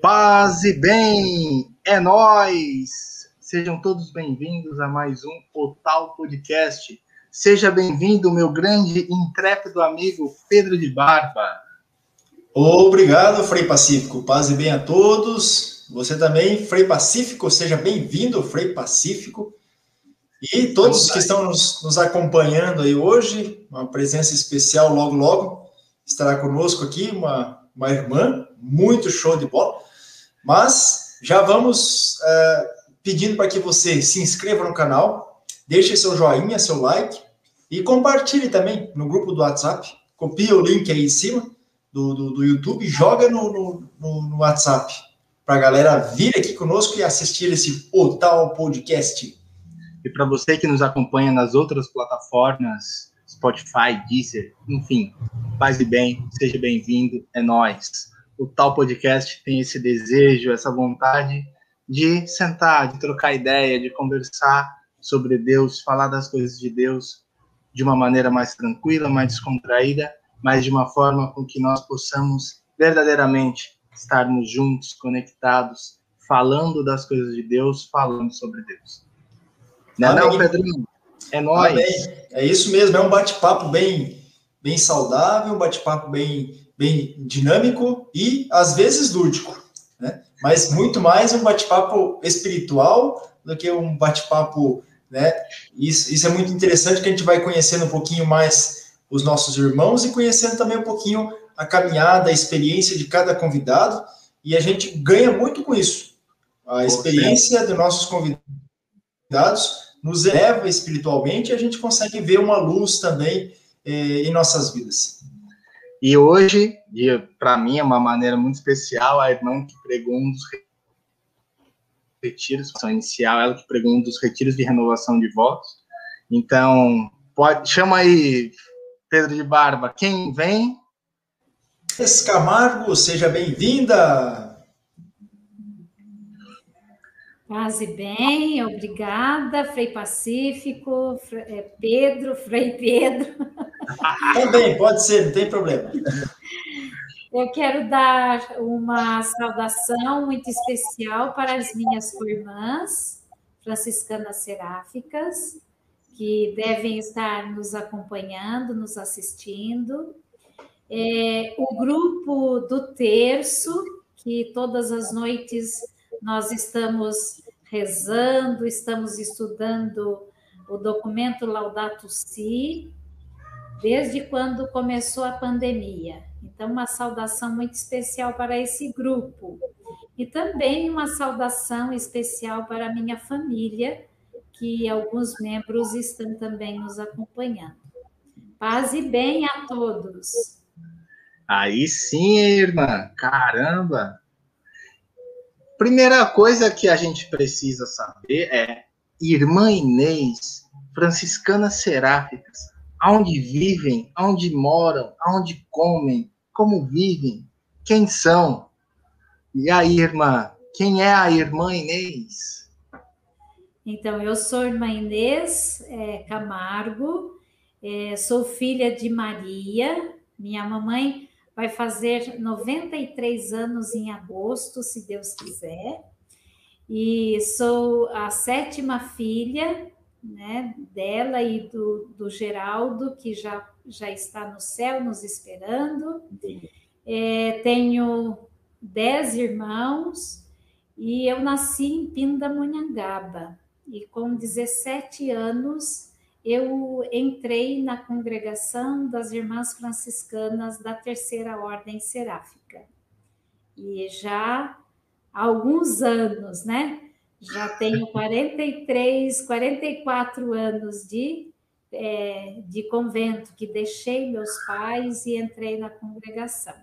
Paz e bem, é nós. Sejam todos bem-vindos a mais um Total Podcast. Seja bem-vindo, meu grande e intrépido amigo Pedro de Barba. Obrigado, Frei Pacífico. Paz e bem a todos. Você também, Frei Pacífico, seja bem-vindo, Frei Pacífico. E todos que estão nos, nos acompanhando aí hoje, uma presença especial logo, logo, estará conosco aqui uma, uma irmã, muito show de bola. Mas já vamos uh, pedindo para que você se inscreva no canal, deixe seu joinha, seu like e compartilhe também no grupo do WhatsApp. Copia o link aí em cima do, do, do YouTube e joga no, no, no WhatsApp para a galera vir aqui conosco e assistir esse Otal Podcast. E para você que nos acompanha nas outras plataformas, Spotify, Deezer, enfim, paz e bem, seja bem-vindo, é nós o tal podcast tem esse desejo, essa vontade de sentar, de trocar ideia, de conversar sobre Deus, falar das coisas de Deus de uma maneira mais tranquila, mais descontraída, mas de uma forma com que nós possamos verdadeiramente estarmos juntos, conectados, falando das coisas de Deus, falando sobre Deus. Não, é não Pedrinho? É nóis. É isso mesmo, é um bate-papo bem, bem saudável, um bate-papo bem bem dinâmico e às vezes lúdico, né? Mas muito mais um bate-papo espiritual do que um bate-papo, né? Isso, isso é muito interessante que a gente vai conhecendo um pouquinho mais os nossos irmãos e conhecendo também um pouquinho a caminhada, a experiência de cada convidado e a gente ganha muito com isso. A experiência dos nossos convidados nos eleva espiritualmente e a gente consegue ver uma luz também eh, em nossas vidas. E hoje, para mim, é uma maneira muito especial, a irmã que pregou um dos retiros, inicial, ela que pregou um dos retiros de renovação de votos. Então, pode, chama aí, Pedro de Barba, quem vem? Camargo, seja bem-vinda! Quase bem, obrigada, Frei Pacífico, é, Pedro, Frei Pedro. Também, pode ser, não tem problema. Eu quero dar uma saudação muito especial para as minhas irmãs franciscanas seráficas, que devem estar nos acompanhando, nos assistindo. É, o grupo do Terço, que todas as noites nós estamos rezando, estamos estudando o documento Laudato Si, desde quando começou a pandemia. Então, uma saudação muito especial para esse grupo. E também uma saudação especial para a minha família, que alguns membros estão também nos acompanhando. Paz e bem a todos. Aí sim, irmã. Caramba! Primeira coisa que a gente precisa saber é Irmã Inês, franciscanas seráficas, aonde vivem, aonde moram, aonde comem, como vivem, quem são. E aí, irmã, quem é a irmã Inês? Então, eu sou irmã Inês é, Camargo, é, sou filha de Maria, minha mamãe vai fazer 93 anos em agosto, se Deus quiser. E sou a sétima filha né, dela e do, do Geraldo, que já, já está no céu nos esperando. É, tenho dez irmãos e eu nasci em Pindamonhangaba. E com 17 anos eu entrei na congregação das Irmãs Franciscanas da Terceira Ordem Seráfica. E já há alguns anos, né? Já tenho 43, 44 anos de, é, de convento, que deixei meus pais e entrei na congregação.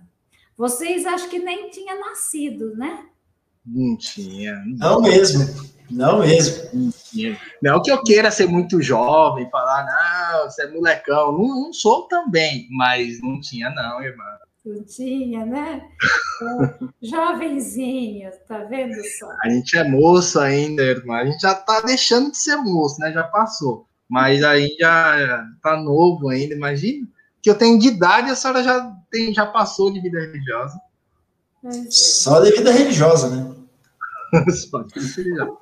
Vocês acho que nem tinham nascido, né? Não tinha. Não, não mesmo. Não mesmo. Não que eu queira ser muito jovem, falar, não, você é molecão. Não, não sou também, mas não tinha, não, irmã. Não tinha, né? Jovenzinho, tá vendo só? A gente é moço ainda, irmã. A gente já tá deixando de ser moço, né? Já passou. Mas aí já tá novo ainda, imagina. Que eu tenho de idade, a senhora já, tem, já passou de vida religiosa. Só devido à religiosa, né? Só religiosa.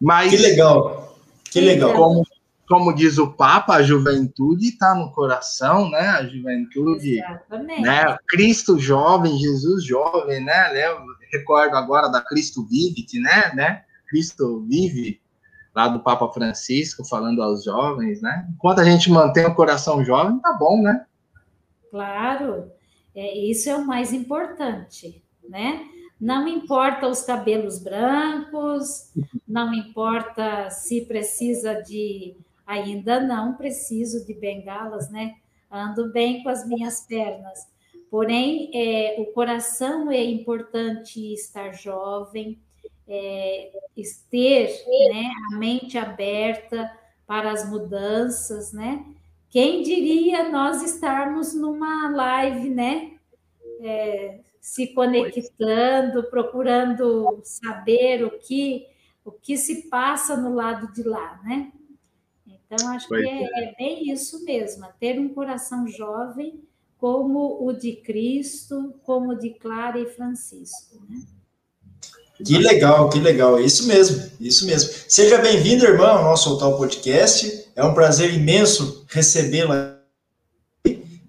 Mas, que legal, que legal. Como, como diz o Papa, a juventude está no coração, né? A juventude, Exatamente. né? Cristo jovem, Jesus jovem, né? Eu recordo agora da Cristo Vivit, né? né? Cristo vive lá do Papa Francisco falando aos jovens, né? Enquanto a gente mantém o coração jovem, tá bom, né? Claro, é, isso é o mais importante, né? Não importa os cabelos brancos, não importa se precisa de. Ainda não preciso de bengalas, né? Ando bem com as minhas pernas. Porém, é, o coração é importante estar jovem, é, ter né, a mente aberta para as mudanças, né? Quem diria nós estarmos numa live, né? É, se conectando, procurando saber o que o que se passa no lado de lá, né? Então acho que é, é, é bem isso mesmo, ter um coração jovem como o de Cristo, como o de Clara e Francisco, né? Que legal, que legal. É isso mesmo, isso mesmo. Seja bem-vindo, irmão, ao nosso Altar Podcast. É um prazer imenso recebê-la.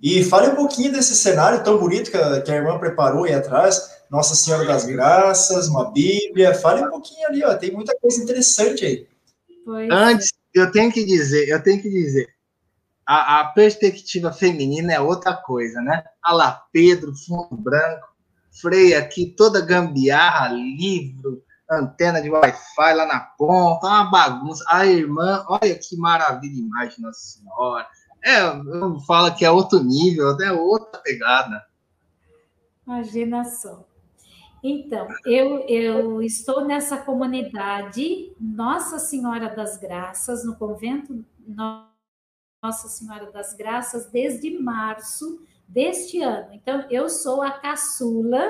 E fale um pouquinho desse cenário tão bonito que a, que a irmã preparou aí atrás. Nossa Senhora das Graças, uma Bíblia. Fale um pouquinho ali, ó. Tem muita coisa interessante aí. Pois Antes, eu tenho que dizer, eu tenho que dizer, a, a perspectiva feminina é outra coisa, né? A lá, Pedro, fundo branco, freia aqui, toda gambiarra, livro, antena de Wi-Fi lá na ponta, uma bagunça. A irmã, olha que maravilha imagem, Nossa Senhora. É, eu falo que é outro nível, é outra pegada. Imagina só. Então, eu, eu estou nessa comunidade Nossa Senhora das Graças, no convento Nossa Senhora das Graças, desde março deste ano. Então, eu sou a caçula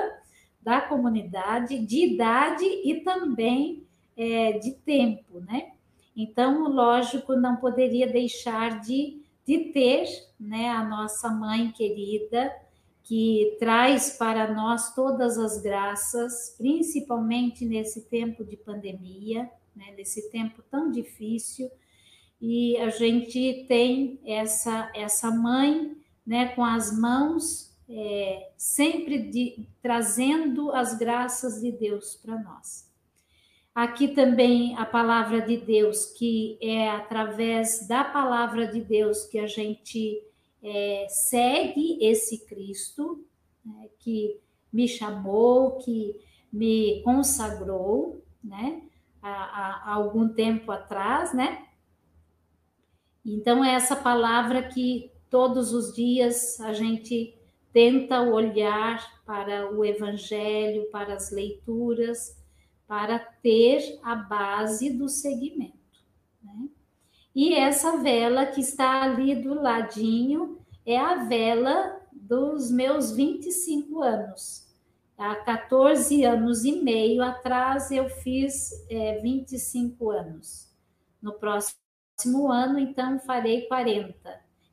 da comunidade de idade e também é, de tempo, né? Então, lógico, não poderia deixar de, de ter né, a nossa mãe querida, que traz para nós todas as graças, principalmente nesse tempo de pandemia, né, nesse tempo tão difícil, e a gente tem essa, essa mãe né, com as mãos, é, sempre de, trazendo as graças de Deus para nós. Aqui também a palavra de Deus, que é através da palavra de Deus que a gente é, segue esse Cristo, né, que me chamou, que me consagrou, né, há, há algum tempo atrás, né? Então, é essa palavra que todos os dias a gente tenta olhar para o Evangelho, para as leituras, para ter a base do segmento. E essa vela que está ali do ladinho é a vela dos meus 25 anos. Há 14 anos e meio atrás eu fiz é, 25 anos. No próximo ano, então, farei 40.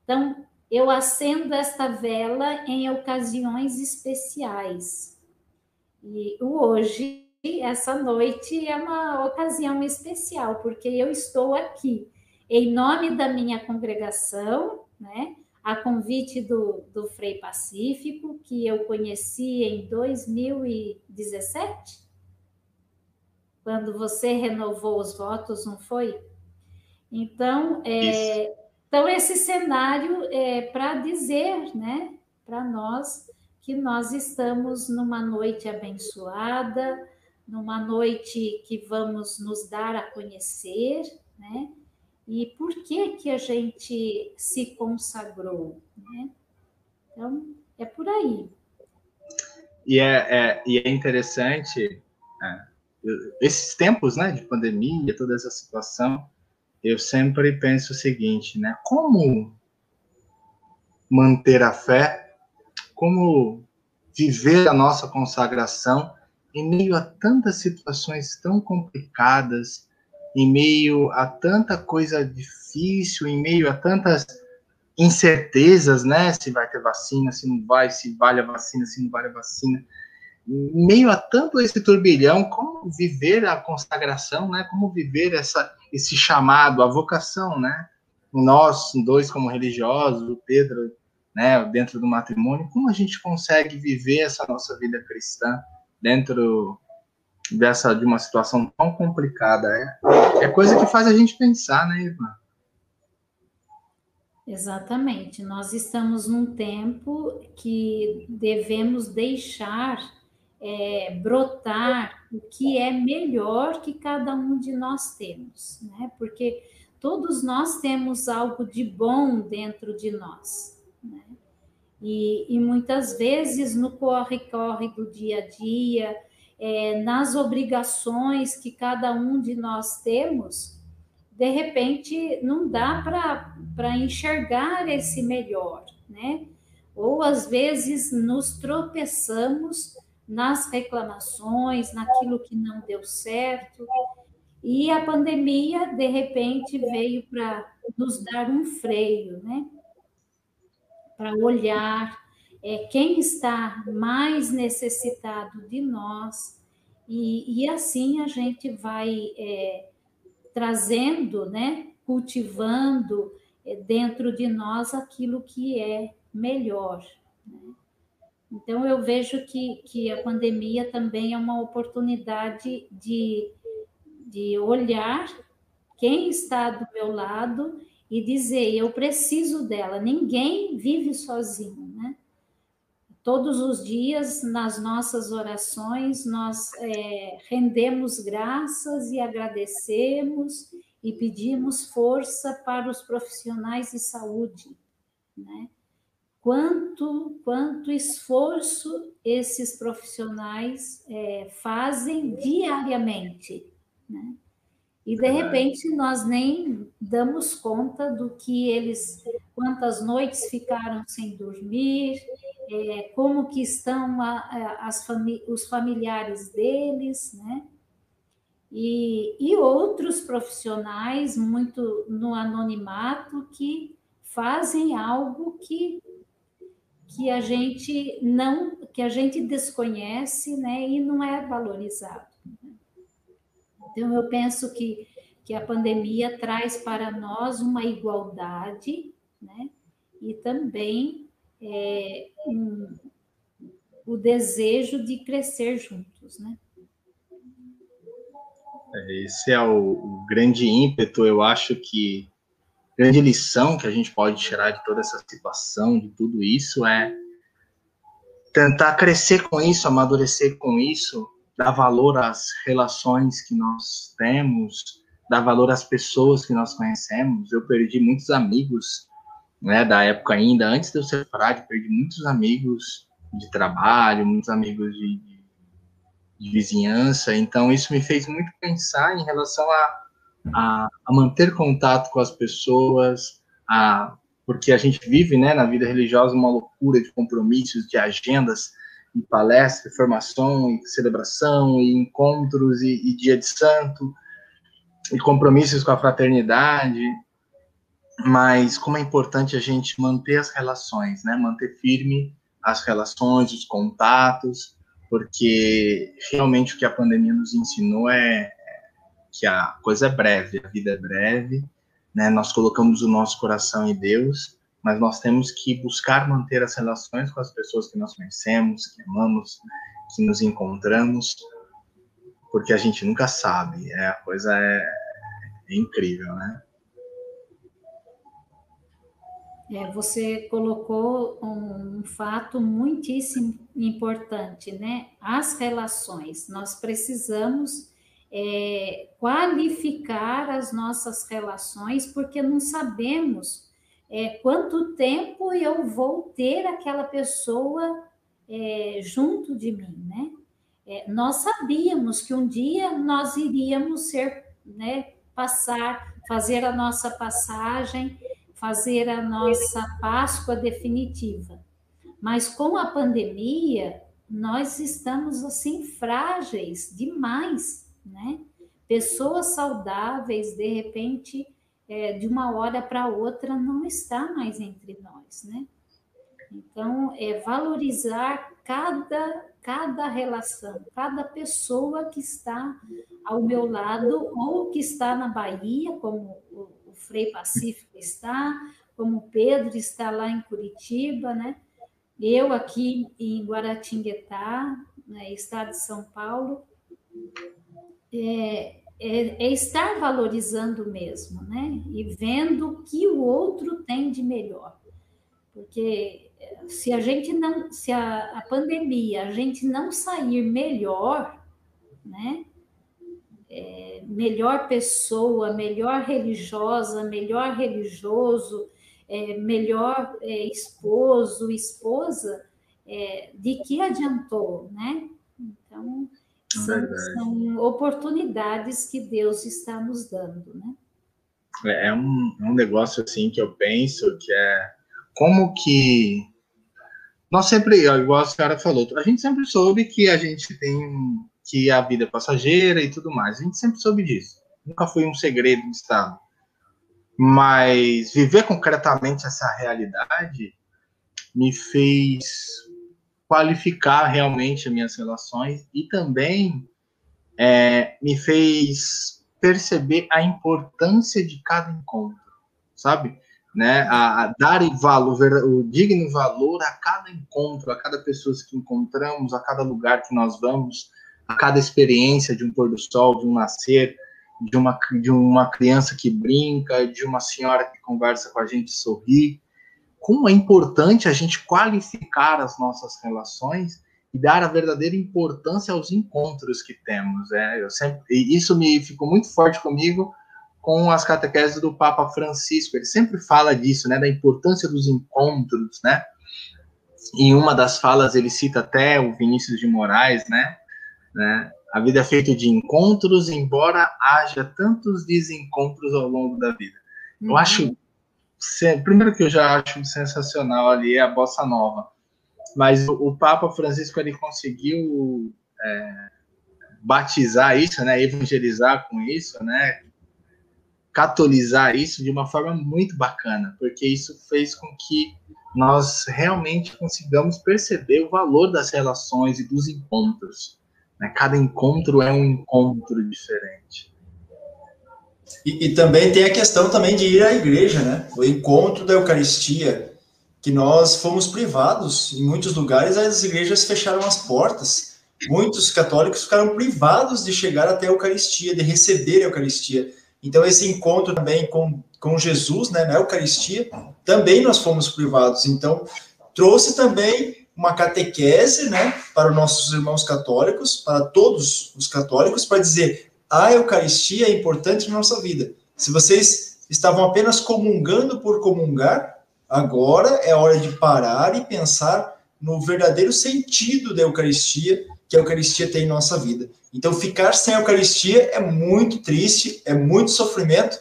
Então, eu acendo esta vela em ocasiões especiais. E hoje, essa noite, é uma ocasião especial, porque eu estou aqui em nome da minha congregação, né? A convite do, do Frei Pacífico, que eu conheci em 2017, quando você renovou os votos, não foi? Então, é, então, esse cenário é para dizer, né, para nós, que nós estamos numa noite abençoada, numa noite que vamos nos dar a conhecer, né? E por que que a gente se consagrou, né? Então, é por aí. E é, é e é interessante, é, esses tempos, né, de pandemia, toda essa situação, eu sempre penso o seguinte, né? Como manter a fé? Como viver a nossa consagração em meio a tantas situações tão complicadas, em meio a tanta coisa difícil, em meio a tantas incertezas, né? Se vai ter vacina, se não vai, se vale a vacina, se não vale a vacina. Em meio a tanto esse turbilhão, como viver a consagração, né? Como viver essa, esse chamado, a vocação, né? Nós dois como religiosos, o Pedro, né? Dentro do matrimônio, como a gente consegue viver essa nossa vida cristã dentro dessa de uma situação tão complicada? É, é coisa que faz a gente pensar, né, Ivan? Exatamente. Nós estamos num tempo que devemos deixar é, brotar o que é melhor que cada um de nós temos, né? Porque todos nós temos algo de bom dentro de nós, né? E, e muitas vezes no corre-corre do dia a dia, é, nas obrigações que cada um de nós temos, de repente não dá para enxergar esse melhor, né? Ou às vezes nos tropeçamos nas reclamações, naquilo que não deu certo. E a pandemia, de repente, veio para nos dar um freio, né? Para olhar é, quem está mais necessitado de nós, e, e assim a gente vai é, trazendo, né? Cultivando é, dentro de nós aquilo que é melhor. Né? Então, eu vejo que, que a pandemia também é uma oportunidade de, de olhar quem está do meu lado e dizer: eu preciso dela. Ninguém vive sozinho? Todos os dias, nas nossas orações, nós é, rendemos graças e agradecemos e pedimos força para os profissionais de saúde, né? quanto, quanto esforço esses profissionais é, fazem diariamente, né? E de repente nós nem damos conta do que eles, quantas noites ficaram sem dormir, é, como que estão a, a, as fami os familiares deles, né? E, e outros profissionais muito no anonimato que fazem algo que que a gente não, que a gente desconhece, né, e não é valorizado. Então eu penso que que a pandemia traz para nós uma igualdade, né, e também é, um, o desejo de crescer juntos, né? É, esse é o, o grande ímpeto, eu acho que grande lição que a gente pode tirar de toda essa situação, de tudo isso, é tentar crescer com isso, amadurecer com isso, dar valor às relações que nós temos, dar valor às pessoas que nós conhecemos. Eu perdi muitos amigos, né, da época ainda, antes de eu ser frade, perdi muitos amigos de trabalho, muitos amigos de, de, de vizinhança, então isso me fez muito pensar em relação a a, a manter contato com as pessoas, a, porque a gente vive né, na vida religiosa uma loucura de compromissos, de agendas, de palestras, formação, e celebração, e encontros, e, e dia de santo, e compromissos com a fraternidade, mas como é importante a gente manter as relações, né? Manter firme as relações, os contatos, porque realmente o que a pandemia nos ensinou é, que a coisa é breve, a vida é breve, né? Nós colocamos o nosso coração em Deus, mas nós temos que buscar manter as relações com as pessoas que nós conhecemos, que amamos, que nos encontramos, porque a gente nunca sabe, é, a coisa é, é incrível, né? É, você colocou um, fato muitíssimo importante, né? As relações. Nós precisamos é, qualificar as nossas relações, porque não sabemos é, quanto tempo eu vou ter aquela pessoa é, junto de mim, né? É, nós sabíamos que um dia nós iríamos ser, né, passar, fazer a nossa passagem, fazer a nossa Páscoa definitiva. Mas com a pandemia, nós estamos assim frágeis demais né? Pessoas saudáveis, de repente, é, de uma hora para outra não está mais entre nós, né? Então, é valorizar cada, cada relação, cada pessoa que está ao meu lado ou que está na Bahia, como Frei Pacífico está, como o Pedro está lá em Curitiba, né? Eu aqui em Guaratinguetá, né, estado de São Paulo, é, é, é, estar valorizando mesmo, né? E vendo o que o outro tem de melhor. Porque é, se a gente não, se a, a pandemia a gente não sair melhor, né? É, melhor pessoa, melhor religiosa, melhor religioso, é, melhor é, esposo, esposa, é, de que adiantou, né? Então, são, são, oportunidades que Deus está nos dando, né? É, é um, um negócio assim que eu penso que é como que nós sempre, igual a senhora falou, a gente sempre soube que a gente tem que a vida é passageira e tudo mais. A gente sempre soube disso. Nunca foi um segredo do Estado. Mas viver concretamente essa realidade me fez qualificar realmente as minhas relações e também é, me fez perceber a importância de cada encontro, sabe? Né? A, a dar valor, o digno valor a cada encontro, a cada pessoa que encontramos, a cada lugar que nós vamos, a cada experiência de um pôr do sol, de um nascer, de uma, de uma criança que brinca, de uma senhora que conversa com a gente, sorri. Como é importante a gente qualificar as nossas relações e dar a verdadeira importância aos encontros que temos. É, eu sempre, isso me ficou muito forte comigo com as catequeses do Papa Francisco. Ele sempre fala disso, né, da importância dos encontros, né? Em uma das falas ele cita até o Vinícius de Moraes, né? Né a vida é feita de encontros, embora haja tantos desencontros ao longo da vida. Uhum. Eu acho. Primeiro que eu já acho sensacional ali é a bossa nova. Mas o, o Papa Francisco ele conseguiu é, batizar isso, né, evangelizar com isso, né, catolizar isso de uma forma muito bacana, porque isso fez com que nós realmente consigamos perceber o valor das relações e dos encontros. Né? Cada encontro é um encontro diferente. E, e, também tem a questão também de ir à igreja, né? O encontro da Eucaristia, que nós fomos privados. Em muitos lugares as igrejas fecharam as portas. Muitos católicos ficaram privados de chegar até a Eucaristia, de receber a Eucaristia. Então esse encontro também com, com Jesus, né, na Eucaristia, também nós fomos privados. Então trouxe também uma catequese, né, para os nossos irmãos católicos, para todos os católicos, para dizer a Eucaristia é importante na nossa vida. Se vocês estavam apenas comungando por comungar, agora é hora de parar e pensar no verdadeiro sentido da Eucaristia que a Eucaristia tem em nossa vida. Então, ficar sem a Eucaristia é muito triste, é muito sofrimento,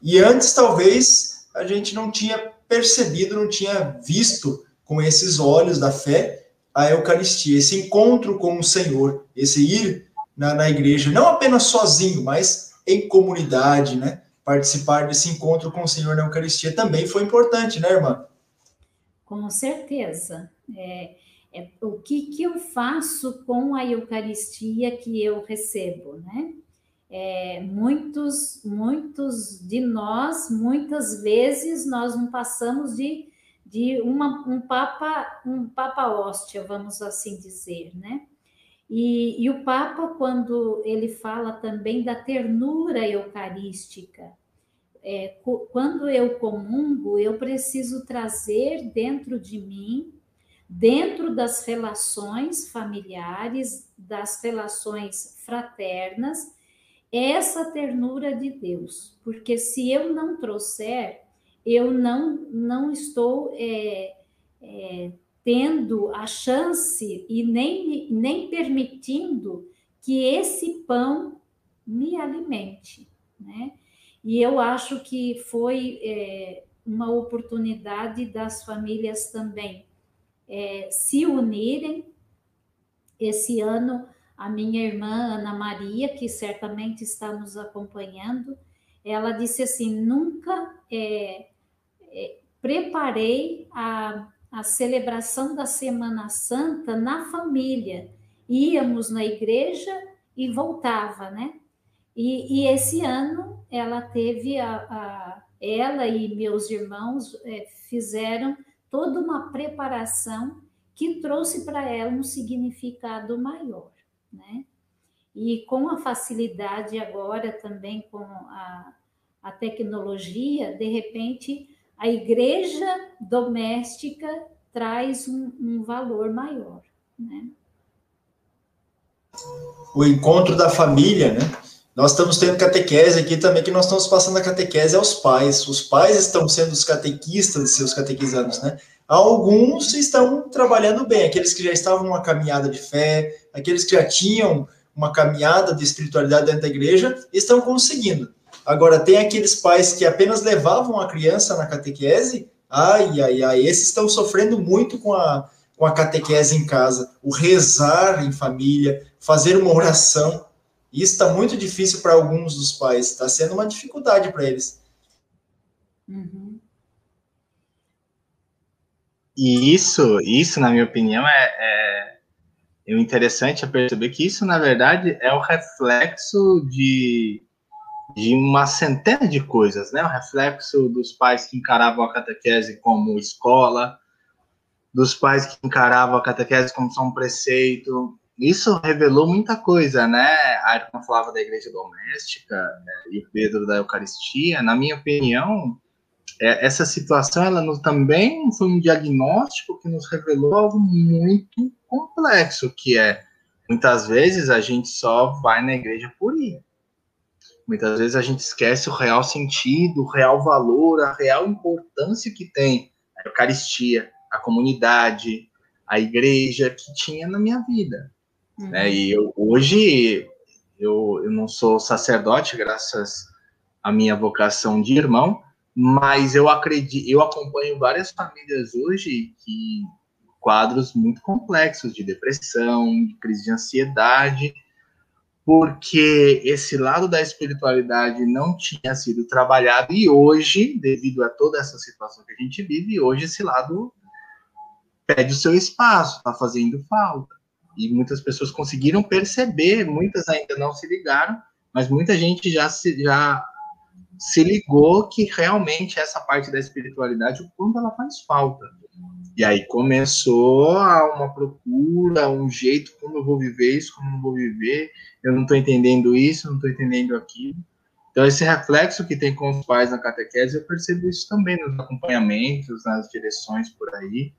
e antes talvez a gente não tinha percebido, não tinha visto com esses olhos da fé a Eucaristia, esse encontro com o Senhor, esse ir na, na igreja, não apenas sozinho, mas em comunidade, né? Participar desse encontro com o Senhor na Eucaristia também foi importante, né, irmã? Com certeza. É, é, o que, que eu faço com a Eucaristia que eu recebo, né? É, muitos, muitos de nós, muitas vezes, nós não passamos de de uma, um papa um papa hóstia, vamos assim dizer, né? E, e, o Papa, quando ele fala também da ternura eucarística, é, quando eu comungo, eu preciso trazer dentro de mim, dentro das relações familiares, das relações fraternas, essa ternura de Deus, porque se eu não trouxer, eu não, não estou é, é, tendo a chance e nem, nem permitindo que esse pão me alimente, né? E eu acho que foi é, uma oportunidade das famílias também é, se unirem. Esse ano, a minha irmã Ana Maria, que certamente está nos acompanhando, ela disse assim: nunca é, preparei a, a celebração da Semana Santa na família. Íamos na igreja e voltava, né? E, e esse ano ela teve a, a ela e meus irmãos é, fizeram toda uma preparação que trouxe para ela um significado maior, né? E com a facilidade agora também com a, a tecnologia, de repente a igreja doméstica traz um, um valor maior, né? O encontro da família, né? Nós estamos tendo catequese aqui também, que nós estamos passando a catequese aos pais. Os pais estão sendo os catequistas seus catequizandos, né? Alguns estão trabalhando bem, aqueles que já estavam numa caminhada de fé, aqueles que já tinham uma caminhada de espiritualidade dentro da igreja, estão conseguindo. Agora, tem aqueles pais que apenas levavam a criança na catequese, ai, ai, ai, esses estão sofrendo muito com a, com a catequese em casa, o rezar em família, fazer uma oração. Isso está muito difícil para alguns dos pais, está sendo uma dificuldade para eles. Uhum. E isso, isso, na minha opinião, é, é, é interessante é perceber que isso, na verdade, é o reflexo de, de uma centena de coisas, né? O reflexo dos pais que encaravam a catequese como escola, dos pais que encaravam a catequese como só um preceito, isso revelou muita coisa, né? A irmã falava da igreja doméstica né? e o Pedro da Eucaristia. Na minha opinião, é, essa situação ela também foi um diagnóstico que nos revelou algo muito complexo, que é muitas vezes a gente só vai na igreja por ir. Muitas vezes a gente esquece o real sentido, o real valor, a real importância que tem a Eucaristia, a comunidade, a igreja que tinha na minha vida. Né? Uhum. Né? E eu, hoje eu, eu não sou sacerdote, graças à minha vocação de irmão, mas eu acredito, eu acompanho várias famílias hoje que quadros muito complexos de depressão, de crise de ansiedade, porque esse lado da espiritualidade não tinha sido trabalhado e hoje, devido a toda essa situação que a gente vive, hoje esse lado pede o seu espaço, está fazendo falta e muitas pessoas conseguiram perceber, muitas ainda não se ligaram, mas muita gente já se, já se ligou que realmente essa parte da espiritualidade, o ela faz falta. E aí começou uma procura, um jeito, como eu vou viver isso, como eu não vou viver, eu não estou entendendo isso, não estou entendendo aquilo. Então, esse reflexo que tem com os pais na catequese, eu percebo isso também nos acompanhamentos, nas direções por aí.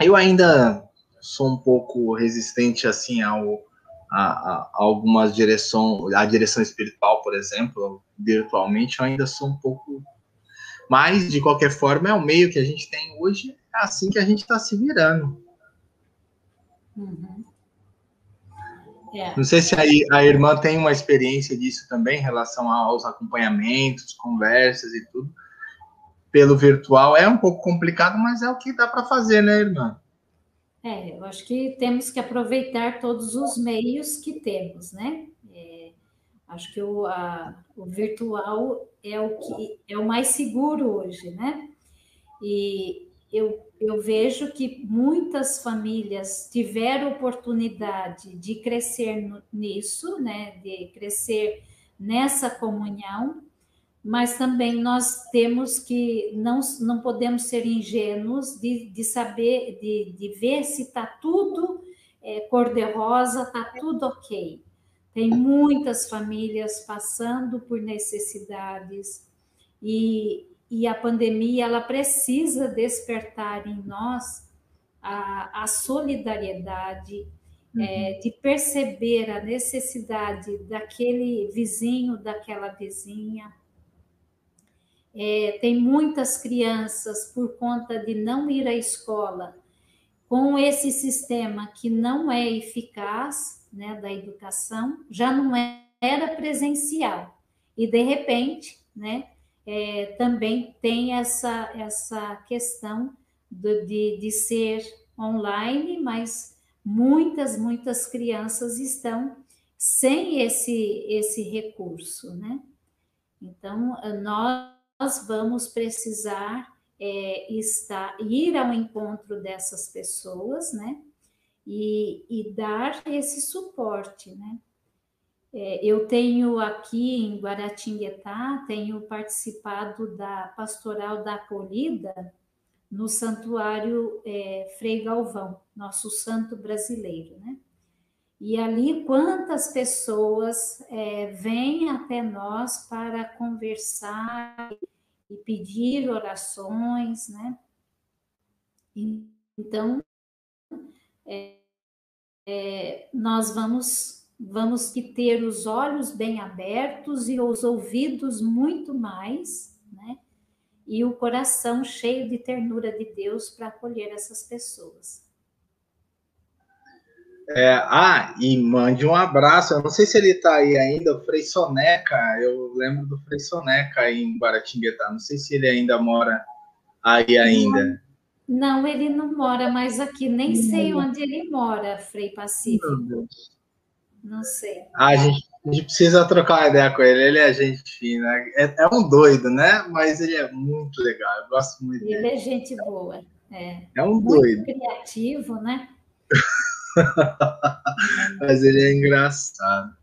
Eu ainda sou um pouco resistente assim ao a, a, algumas direção a direção espiritual por exemplo virtualmente eu ainda sou um pouco mas de qualquer forma é o meio que a gente tem hoje assim que a gente está se virando uhum. é. não sei se aí a irmã tem uma experiência disso também em relação aos acompanhamentos conversas e tudo pelo virtual é um pouco complicado mas é o que dá para fazer né irmã é, eu acho que temos que aproveitar todos os meios que temos, né? É, acho que o, a, o virtual é o que é o mais seguro hoje, né? E eu, eu vejo que muitas famílias tiveram oportunidade de crescer no, nisso, né? De crescer nessa comunhão mas também nós temos que não, não podemos ser ingênuos de, de saber, de, de ver se está tudo é, cor-de-rosa, está tudo ok. Tem muitas famílias passando por necessidades e, e a pandemia ela precisa despertar em nós a, a solidariedade, é, uhum. é, de perceber a necessidade daquele vizinho, daquela vizinha, é, tem muitas crianças, por conta de não ir à escola, com esse sistema que não é eficaz né, da educação, já não era presencial. E, de repente, né, é, também tem essa, essa questão do, de, de ser online, mas muitas, muitas crianças estão sem esse, esse recurso, né? Então, nós vamos precisar é, estar, ir ao encontro dessas pessoas, né? E, e dar esse suporte, né? É, eu tenho aqui em Guaratinguetá, tenho participado da Pastoral da Acolhida no Santuário é, Frei Galvão, nosso santo brasileiro, né? E ali, quantas pessoas é, vêm até nós para conversar e pedir orações, né? Então, é, é, nós vamos vamos que ter os olhos bem abertos e os ouvidos muito mais, né? E o coração cheio de ternura de Deus para acolher essas pessoas. É, ah, e mande um abraço. Eu não sei se ele está aí ainda, o Frei Soneca. Eu lembro do Frei Soneca aí em Guaratinguetá. Não sei se ele ainda mora aí ainda. Não, não ele não mora mais aqui. Nem sei onde ele mora, Frei Pacífico. Meu Deus. Não sei. Ah, a, gente, a gente precisa trocar uma ideia com ele. Ele é gente fina. É, é um doido, né? Mas ele é muito legal. Eu gosto muito ele dele. Ele é gente boa. É, é um muito doido. criativo, né? Mas ele é engraçado.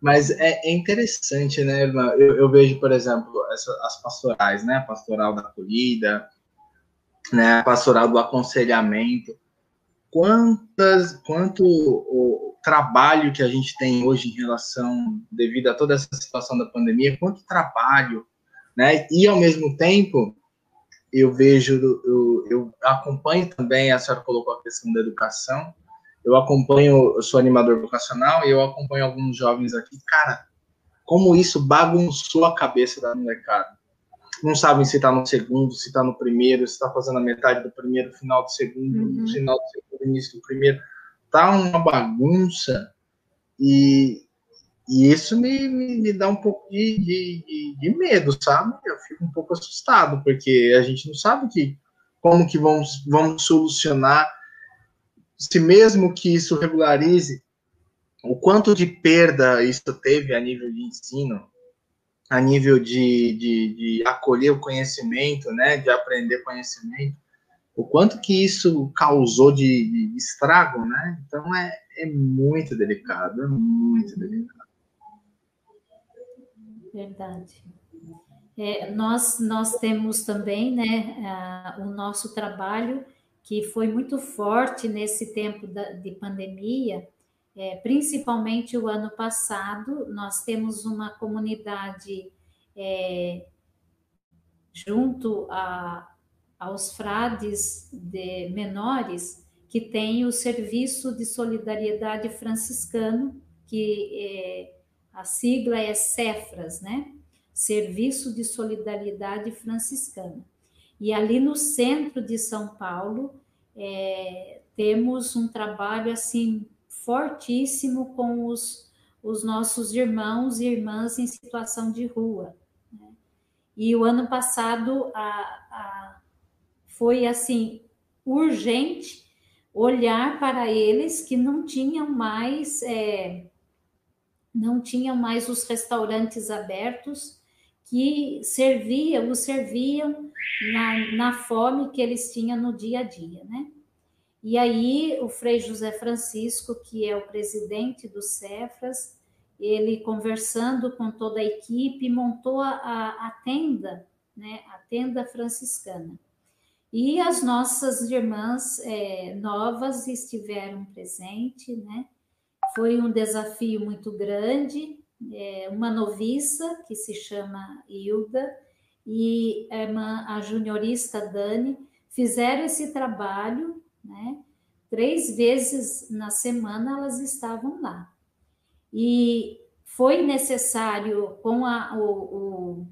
Mas é, é interessante, né, irmã? Eu, eu, vejo, por exemplo, essa, as pastorais, né? A pastoral da acolhida, né? A pastoral do aconselhamento. Quantas, quanto o, trabalho que a gente tem hoje em relação, devido a toda essa situação da pandemia, quanto trabalho, né? E ao mesmo tempo, eu vejo, eu, eu acompanho também, a senhora colocou a questão da educação, eu acompanho, eu sou animador vocacional e eu acompanho alguns jovens aqui, cara, como isso bagunçou a cabeça da molecada. Não sabem se está no segundo, se está no primeiro, se está fazendo a metade do primeiro, final do segundo, uhum. final do segundo, início do primeiro tá uma bagunça e, e isso me, me, dá um pouco de, de, de, medo, sabe? Eu fico um pouco assustado, porque a gente não sabe que, como que vamos, vamos solucionar, se mesmo que isso regularize, o quanto de perda isso teve a nível de ensino, a nível de, de, de acolher o conhecimento, né, de aprender conhecimento, o quanto que isso causou de, de estrago, né? Então é, é muito delicado, é muito delicado. Verdade. É, nós, nós temos também né, o nosso trabalho, que foi muito forte nesse tempo da, de pandemia, é, principalmente o ano passado, nós temos uma comunidade é, junto a, aos frades de menores que tem o serviço de solidariedade franciscano, que é, a sigla é Cefras, né? Serviço de Solidariedade Franciscana. E ali no centro de São Paulo é, temos um trabalho assim fortíssimo com os, os nossos irmãos e irmãs em situação de rua. Né? E o ano passado a, a foi assim urgente olhar para eles que não tinham mais é, não tinham mais os restaurantes abertos que serviam, os serviam na, na fome que eles tinham no dia a dia, né? E aí o Frei José Francisco, que é o presidente do Cefras, ele conversando com toda a equipe, montou a, a, tenda, né? A tenda franciscana. E as nossas irmãs é, novas estiveram presentes, né? Foi um desafio muito grande. É, uma noviça que se chama Hilda e a irmã, a juniorista Dani, fizeram esse trabalho, né? Três vezes na semana elas estavam lá. E foi necessário, com a, o, o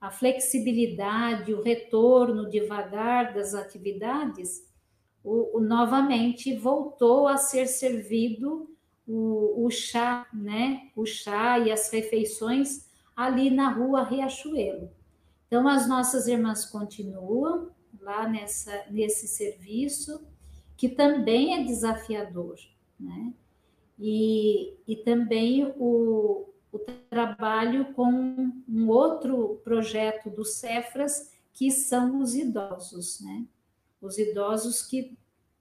a flexibilidade, o retorno devagar das atividades, o, o novamente voltou a ser servido o, o, chá, né? O chá e as refeições ali na rua Riachuelo. Então, as nossas irmãs continuam lá nessa, nesse serviço, que também é desafiador, né? E, e também o, o trabalho com um outro projeto do Cefras, que são os idosos, né? Os idosos que,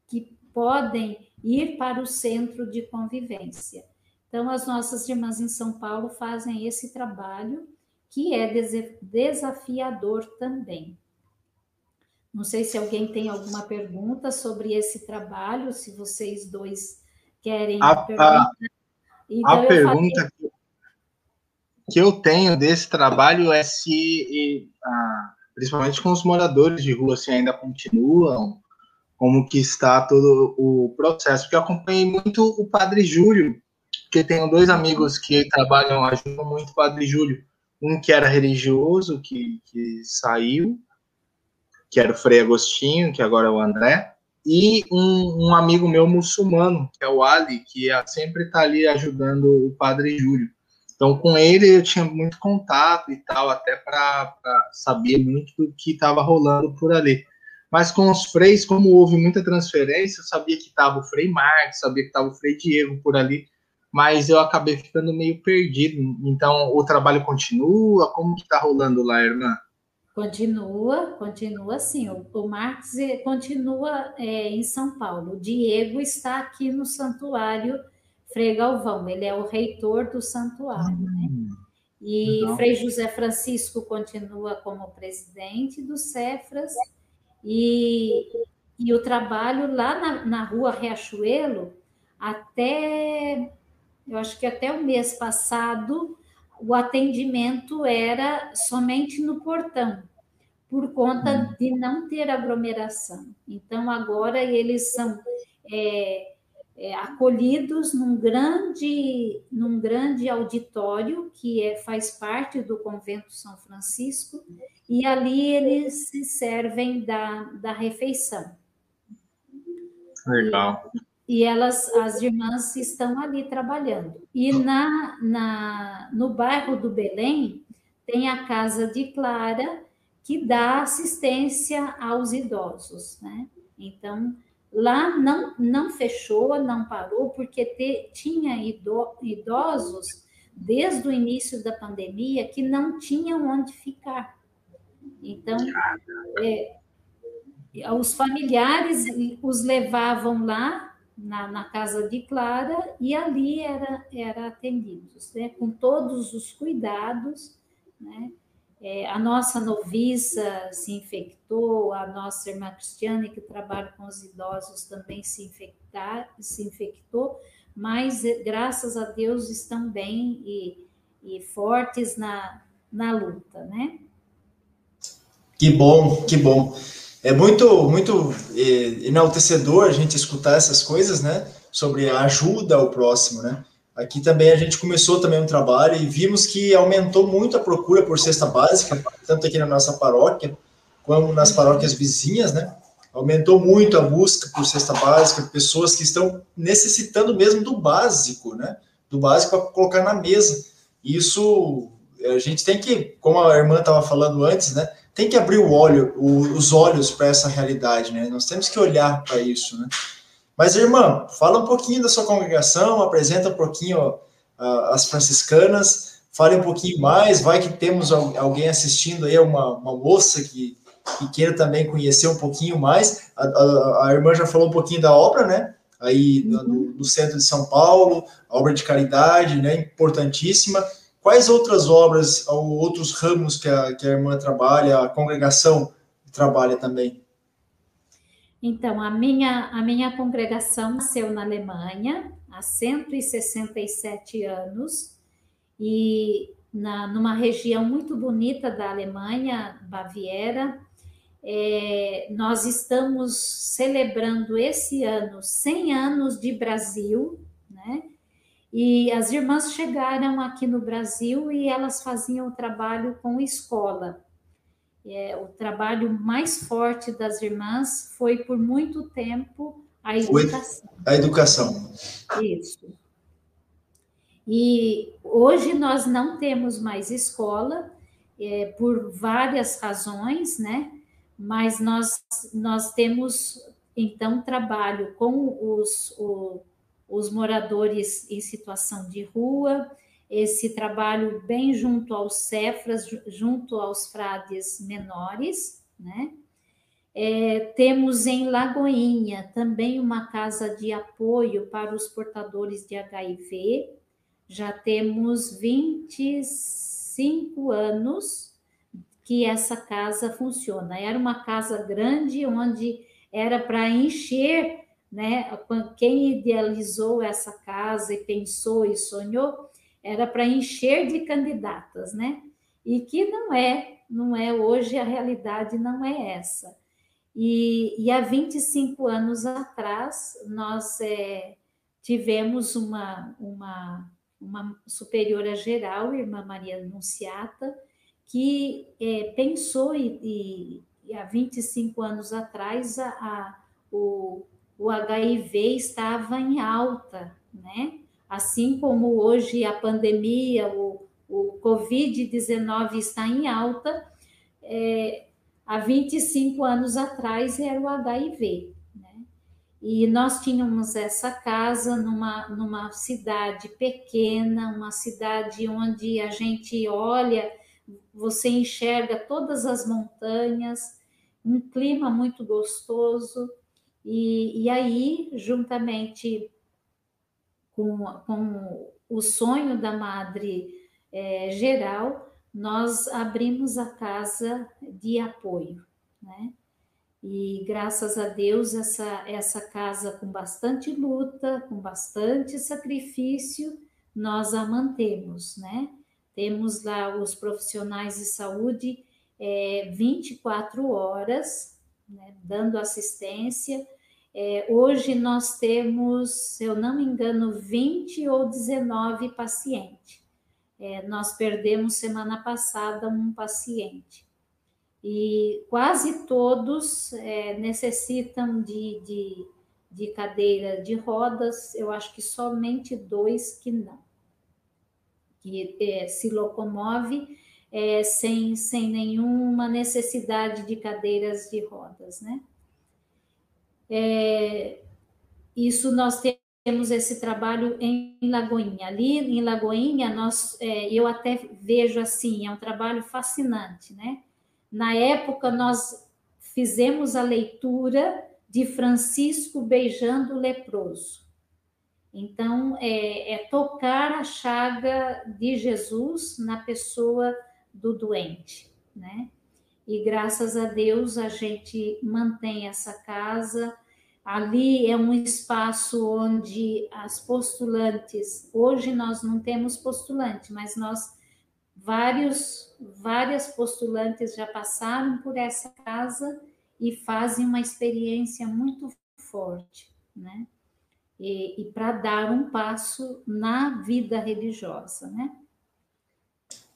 que podem ir para o centro de convivência. Então, as nossas irmãs em São Paulo fazem esse trabalho, que é desafiador também. Não sei se alguém tem alguma pergunta sobre esse trabalho, se vocês dois querem. A, a, então, a pergunta. Que eu tenho desse trabalho é se, principalmente com os moradores de rua, se ainda continuam, como que está todo o processo, porque eu acompanhei muito o Padre Júlio, porque tenho dois amigos que trabalham, ajudam muito o Padre Júlio, um que era religioso, que, que saiu, que era o Frei Agostinho, que agora é o André, e um, um amigo meu muçulmano, que é o Ali, que é, sempre está ali ajudando o Padre Júlio. Então, com ele eu tinha muito contato e tal, até para saber muito do que estava rolando por ali. Mas com os freis, como houve muita transferência, eu sabia que estava o Frei Marques, sabia que estava o Frei Diego por ali, mas eu acabei ficando meio perdido. Então, o trabalho continua? Como que está rolando lá, irmã? Continua, continua sim. O, o Marx continua é, em São Paulo. O Diego está aqui no santuário Frei Galvão. Ele é o reitor do santuário, né? Hum, e legal. Frei José Francisco continua como presidente do Cefras. E, e o trabalho lá na, na rua Riachuelo, até, eu acho que até o mês passado, o atendimento era somente no portão, por conta hum. de não ter aglomeração. Então, agora eles são é, é, acolhidos num grande, num grande auditório que é, faz parte do Convento São Francisco, e ali eles se servem da, da refeição. Legal. E, e elas, as irmãs estão ali trabalhando. E na, na, no bairro do Belém tem a casa de Clara que dá assistência aos idosos, né? Então lá não não fechou, não parou porque te, tinha idosos desde o início da pandemia que não tinham onde ficar. Então é, os familiares os levavam lá na, na, casa de Clara e ali era, era atendidos, né, com todos os cuidados, né, é, a nossa noviça se infectou, a nossa irmã Cristiane, que trabalha com os idosos, também se, infectar, se infectou, mas é, graças a Deus estão bem e, e fortes na, na luta, né? Que bom, que bom é muito, muito é, enaltecedor a gente escutar essas coisas, né? Sobre a ajuda ao próximo, né? Aqui também a gente começou também um trabalho e vimos que aumentou muito a procura por cesta básica, tanto aqui na nossa paróquia, como nas paróquias vizinhas, né? Aumentou muito a busca por cesta básica, pessoas que estão necessitando mesmo do básico, né? Do básico para colocar na mesa. Isso a gente tem que, como a irmã estava falando antes, né? tem que abrir o olho, o, os olhos para essa realidade, né? Nós temos que olhar para isso, né? Mas, irmã, fala um pouquinho da sua congregação, apresenta um pouquinho as franciscanas, fale um pouquinho mais, vai que temos alguém assistindo aí, uma, uma moça que, que queira também conhecer um pouquinho mais. A, a, a irmã já falou um pouquinho da obra, né? Aí no, no centro de São Paulo, a obra de caridade, né? Importantíssima. Quais outras obras ou outros ramos que a, que a irmã trabalha, a congregação trabalha também? Então, a minha, a minha congregação nasceu na Alemanha há 167 anos e na, numa região muito bonita da Alemanha, Baviera. É, nós estamos celebrando esse ano 100 anos de Brasil, né? E as irmãs chegaram aqui no Brasil e elas faziam o trabalho com escola. É, o trabalho mais forte das irmãs foi por muito tempo a educação. A educação. Isso. E hoje nós não temos mais escola, é, por várias razões, né? Mas nós, nós temos, então, trabalho com os, o, os moradores em situação de rua, esse trabalho bem junto aos cefras, junto aos frades menores, né? É, temos em Lagoinha também uma casa de apoio para os portadores de HIV. Já temos 25 anos que essa casa funciona. Era uma casa grande onde era para encher, né? Quem idealizou essa casa e pensou e sonhou era para encher de candidatas, né? E que não é, não é hoje a realidade não é essa. E, e há 25 anos atrás nós é, tivemos uma, uma, uma superiora geral, irmã Maria Anunciata, que é, pensou e, e, há 25 anos atrás a, a, o, o HIV estava em alta, né? Assim como hoje a pandemia, o, o Covid-19 está em alta, é, há 25 anos atrás era o HIV. Né? E nós tínhamos essa casa numa, numa cidade pequena, uma cidade onde a gente olha, você enxerga todas as montanhas, um clima muito gostoso. E, e aí, juntamente com, com o sonho da Madre é, Geral, nós abrimos a casa de apoio, né? E graças a Deus, essa, essa casa com bastante luta, com bastante sacrifício, nós a mantemos, né? Temos lá os profissionais de saúde é, 24 horas, né, dando assistência, é, hoje nós temos, se eu não me engano, 20 ou 19 pacientes. É, nós perdemos semana passada um paciente. E quase todos é, necessitam de, de, de cadeira de rodas, eu acho que somente dois que não. Que é, se locomove é, sem, sem nenhuma necessidade de cadeiras de rodas, né? É, isso nós temos esse trabalho em Lagoinha. Ali em Lagoinha, nós, é, eu até vejo assim, é um trabalho fascinante, né? Na época, nós fizemos a leitura de Francisco beijando o leproso. Então, é, é tocar a chaga de Jesus na pessoa do doente, né? E graças a Deus a gente mantém essa casa. Ali é um espaço onde as postulantes, hoje nós não temos postulante, mas nós vários várias postulantes já passaram por essa casa e fazem uma experiência muito forte, né? E, e para dar um passo na vida religiosa, né?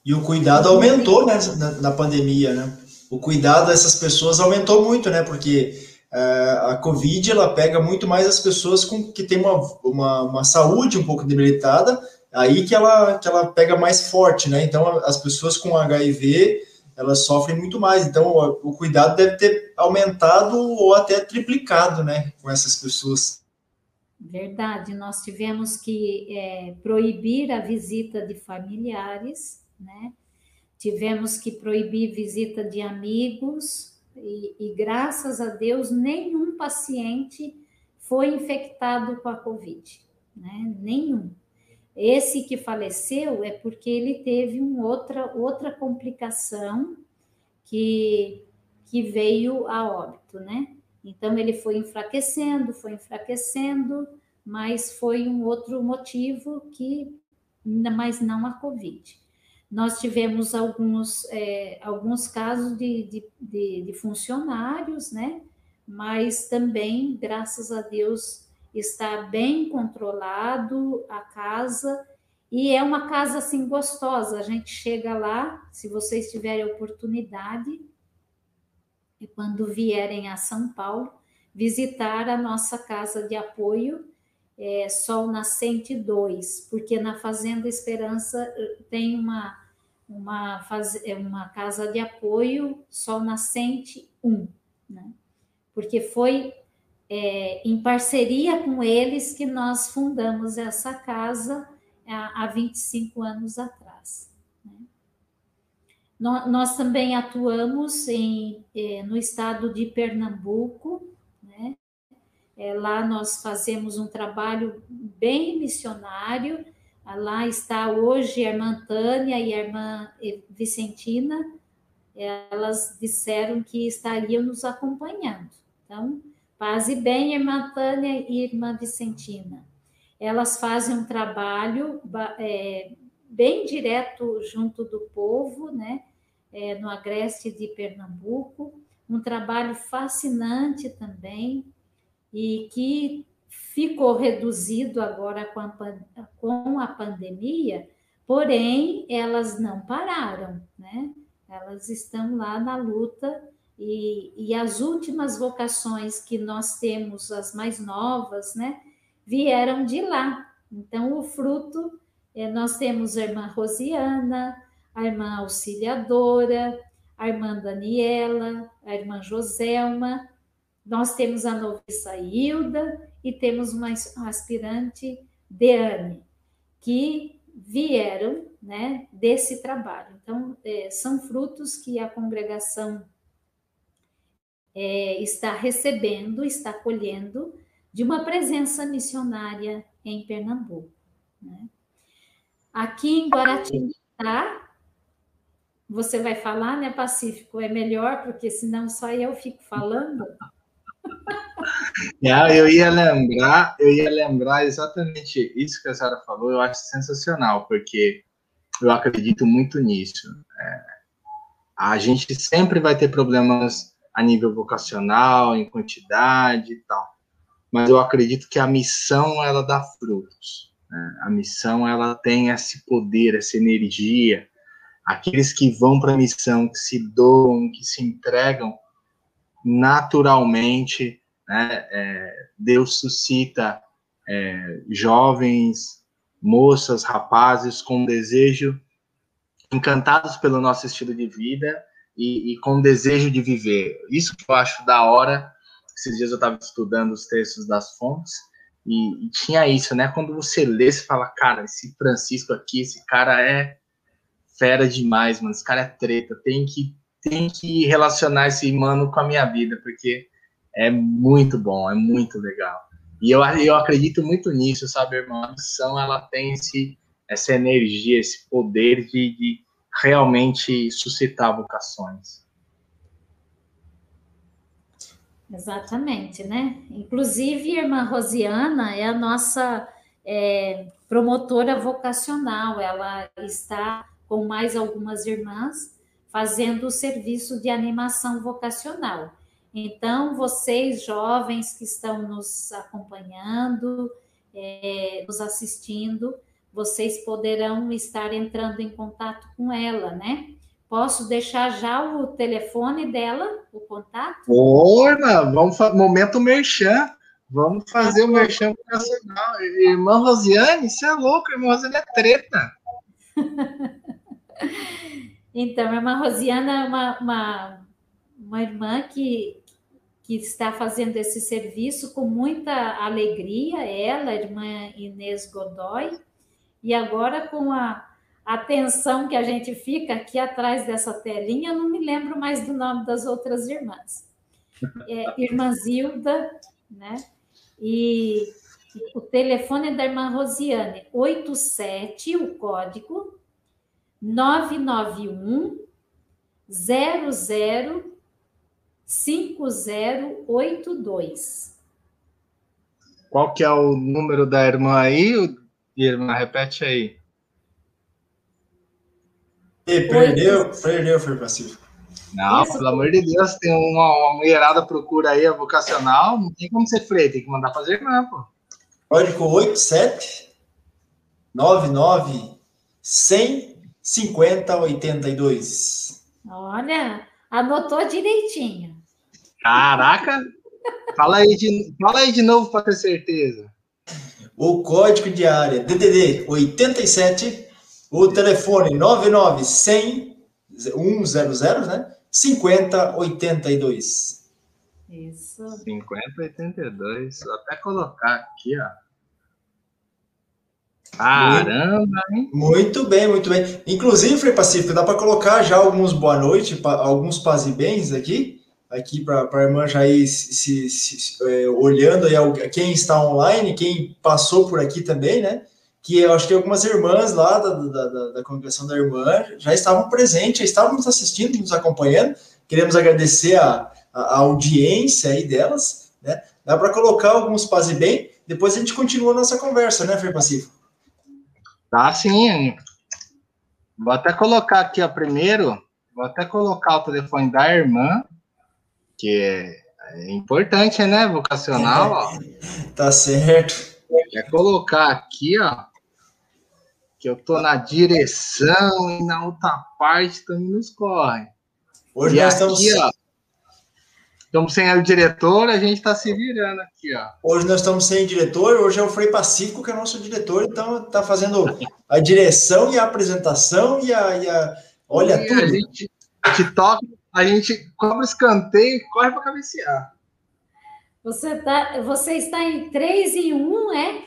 E o cuidado aumentou né, na, na pandemia, né? O cuidado dessas pessoas aumentou muito, né? Porque uh, a Covid ela pega muito mais as pessoas com que tem uma, uma, uma, saúde um pouco debilitada, aí que ela, que ela pega mais forte, né? Então as pessoas com HIV elas sofrem muito mais. Então o, o cuidado deve ter aumentado ou até triplicado, né? Com essas pessoas. Verdade, nós tivemos que é, proibir a visita de familiares, né? Tivemos que proibir visita de amigos e, e, graças a Deus nenhum paciente foi infectado com a Covid, né? Nenhum. Esse que faleceu é porque ele teve um outra, outra complicação que, que veio a óbito, né? Então ele foi enfraquecendo, foi enfraquecendo, mas foi um outro motivo que, mas não a Covid. Nós tivemos alguns, é, alguns casos de, de, de, de funcionários, né? Mas também, graças a Deus, está bem controlado a casa e é uma casa assim gostosa. A gente chega lá, se vocês tiverem oportunidade, e quando vierem a São Paulo, visitar a nossa casa de apoio é, Sol Nascente 2, porque na Fazenda Esperança eh, tem uma uma, faz, é uma casa de apoio Sol Nascente 1, né? porque foi é, em parceria com eles que nós fundamos essa casa. há 25 anos atrás. Né? Nós também atuamos em, eh, no estado de Pernambuco, né? É, lá nós fazemos um trabalho bem missionário. Lá está hoje a irmã Tânia e a irmã Vicentina. Elas disseram que estariam nos acompanhando. Então, paz e bem, irmã Tânia e irmã Vicentina. Elas fazem um trabalho é, bem direto junto do povo, né? É, no agreste de Pernambuco, um trabalho fascinante também, e que ficou reduzido agora com a, com a pandemia, porém elas não pararam, né? Elas estão lá na luta e, e as últimas vocações que nós temos, as mais novas, né, vieram de lá. Então, o fruto, é, nós temos a irmã Rosiana, a irmã Auxiliadora, a irmã Daniela, a irmã Joselma, nós temos a noviça Hilda e temos uma aspirante Deane, que vieram né, desse trabalho. Então, é, são frutos que a congregação é, está recebendo, está colhendo de uma presença missionária em Pernambuco. Né? Aqui em Guaratinguetá, você vai falar, né, Pacífico? É melhor, porque senão só eu fico falando. Não, eu ia lembrar, eu ia lembrar exatamente isso que a senhora falou, eu acho sensacional, porque eu acredito muito nisso. É, a gente sempre vai ter problemas a nível vocacional, em quantidade e tal, mas eu acredito que a missão ela dá frutos. Né? A missão ela tem esse poder, essa energia. Aqueles que vão para a missão, que se doam, que se entregam, naturalmente, né, é, Deus suscita é, jovens, moças, rapazes com desejo, encantados pelo nosso estilo de vida e, e com desejo de viver. Isso que eu acho da hora. Esses dias eu estava estudando os textos das fontes e, e, tinha isso, né? Quando você lê, você fala, cara, esse Francisco aqui, esse cara é fera demais, mano. Esse cara é treta. Tem que tem que relacionar esse mano com a minha vida, porque é muito bom, é muito legal. E eu, eu acredito muito nisso, sabe, irmão? A missão, ela tem esse, essa energia, esse poder de, de realmente suscitar vocações. Exatamente, né? Inclusive, a irmã Rosiana é a nossa é, promotora vocacional, ela está com mais algumas irmãs fazendo o serviço de animação vocacional. Então, vocês jovens que estão nos acompanhando, é, nos assistindo, vocês poderão estar entrando em contato com ela, né? Posso deixar já o telefone dela, o contato? Ô, vamos momento merchan. Vamos fazer o merchan vocacional. Irmã Rosiane, você é louco, irmã Rosiane é treta. Então, irmã Rosiana é uma, uma, uma irmã que, que está fazendo esse serviço com muita alegria, ela, a irmã Inês Godoy, e agora com a atenção que a gente fica aqui atrás dessa telinha, não me lembro mais do nome das outras irmãs. É, irmã Zilda, né? E o telefone da irmã Rosiane, 87, o código 991 00 5082. Qual que é o número da irmã aí? Irmã, repete aí. E perdeu, perdeu, foi pacífico. Não, Isso. pelo amor de Deus, tem uma, uma mulherada procura aí a vocacional, não tem como ser freio, tem que mandar fazer irmã, pô. Código 87 99 100 5082. Olha, anotou direitinho. Caraca! fala, aí de, fala aí de novo para ter certeza. O código de área DDD 87, o telefone 99 100 né? 5082. Isso. 5082. Vou até colocar aqui, ó. Caramba, hein? Muito bem, muito bem. Inclusive, Frei Pacífico, dá para colocar já alguns boa noite, alguns paz e bens aqui, aqui para a irmã já ir se, se, se é, olhando aí quem está online, quem passou por aqui também, né? Que eu acho que algumas irmãs lá da, da, da, da congregação da irmã já estavam presentes, já estavam nos assistindo, nos acompanhando. Queremos agradecer a, a, audiência aí delas, né? Dá para colocar alguns paz e bem, depois a gente continua a nossa conversa, né, Frei Pacífico? Tá sim. Vou até colocar aqui, ó, primeiro, vou até colocar o telefone da irmã, que é, importante, né, vocacional, ó. Tá certo. É colocar aqui, ó, que eu tô na direção e na outra parte também nos corre. Hoje e nós aqui, estamos... ó, Estamos sem o diretor, a gente está se virando aqui, ó. Hoje nós estamos sem diretor, hoje é o Frei Pacífico que é nosso diretor, então está fazendo a direção e a apresentação e a. E a olha e tudo. A gente, a gente toca, a gente cobra escanteio e corre para cabecear. Você, tá, você está em 3 em 1, é?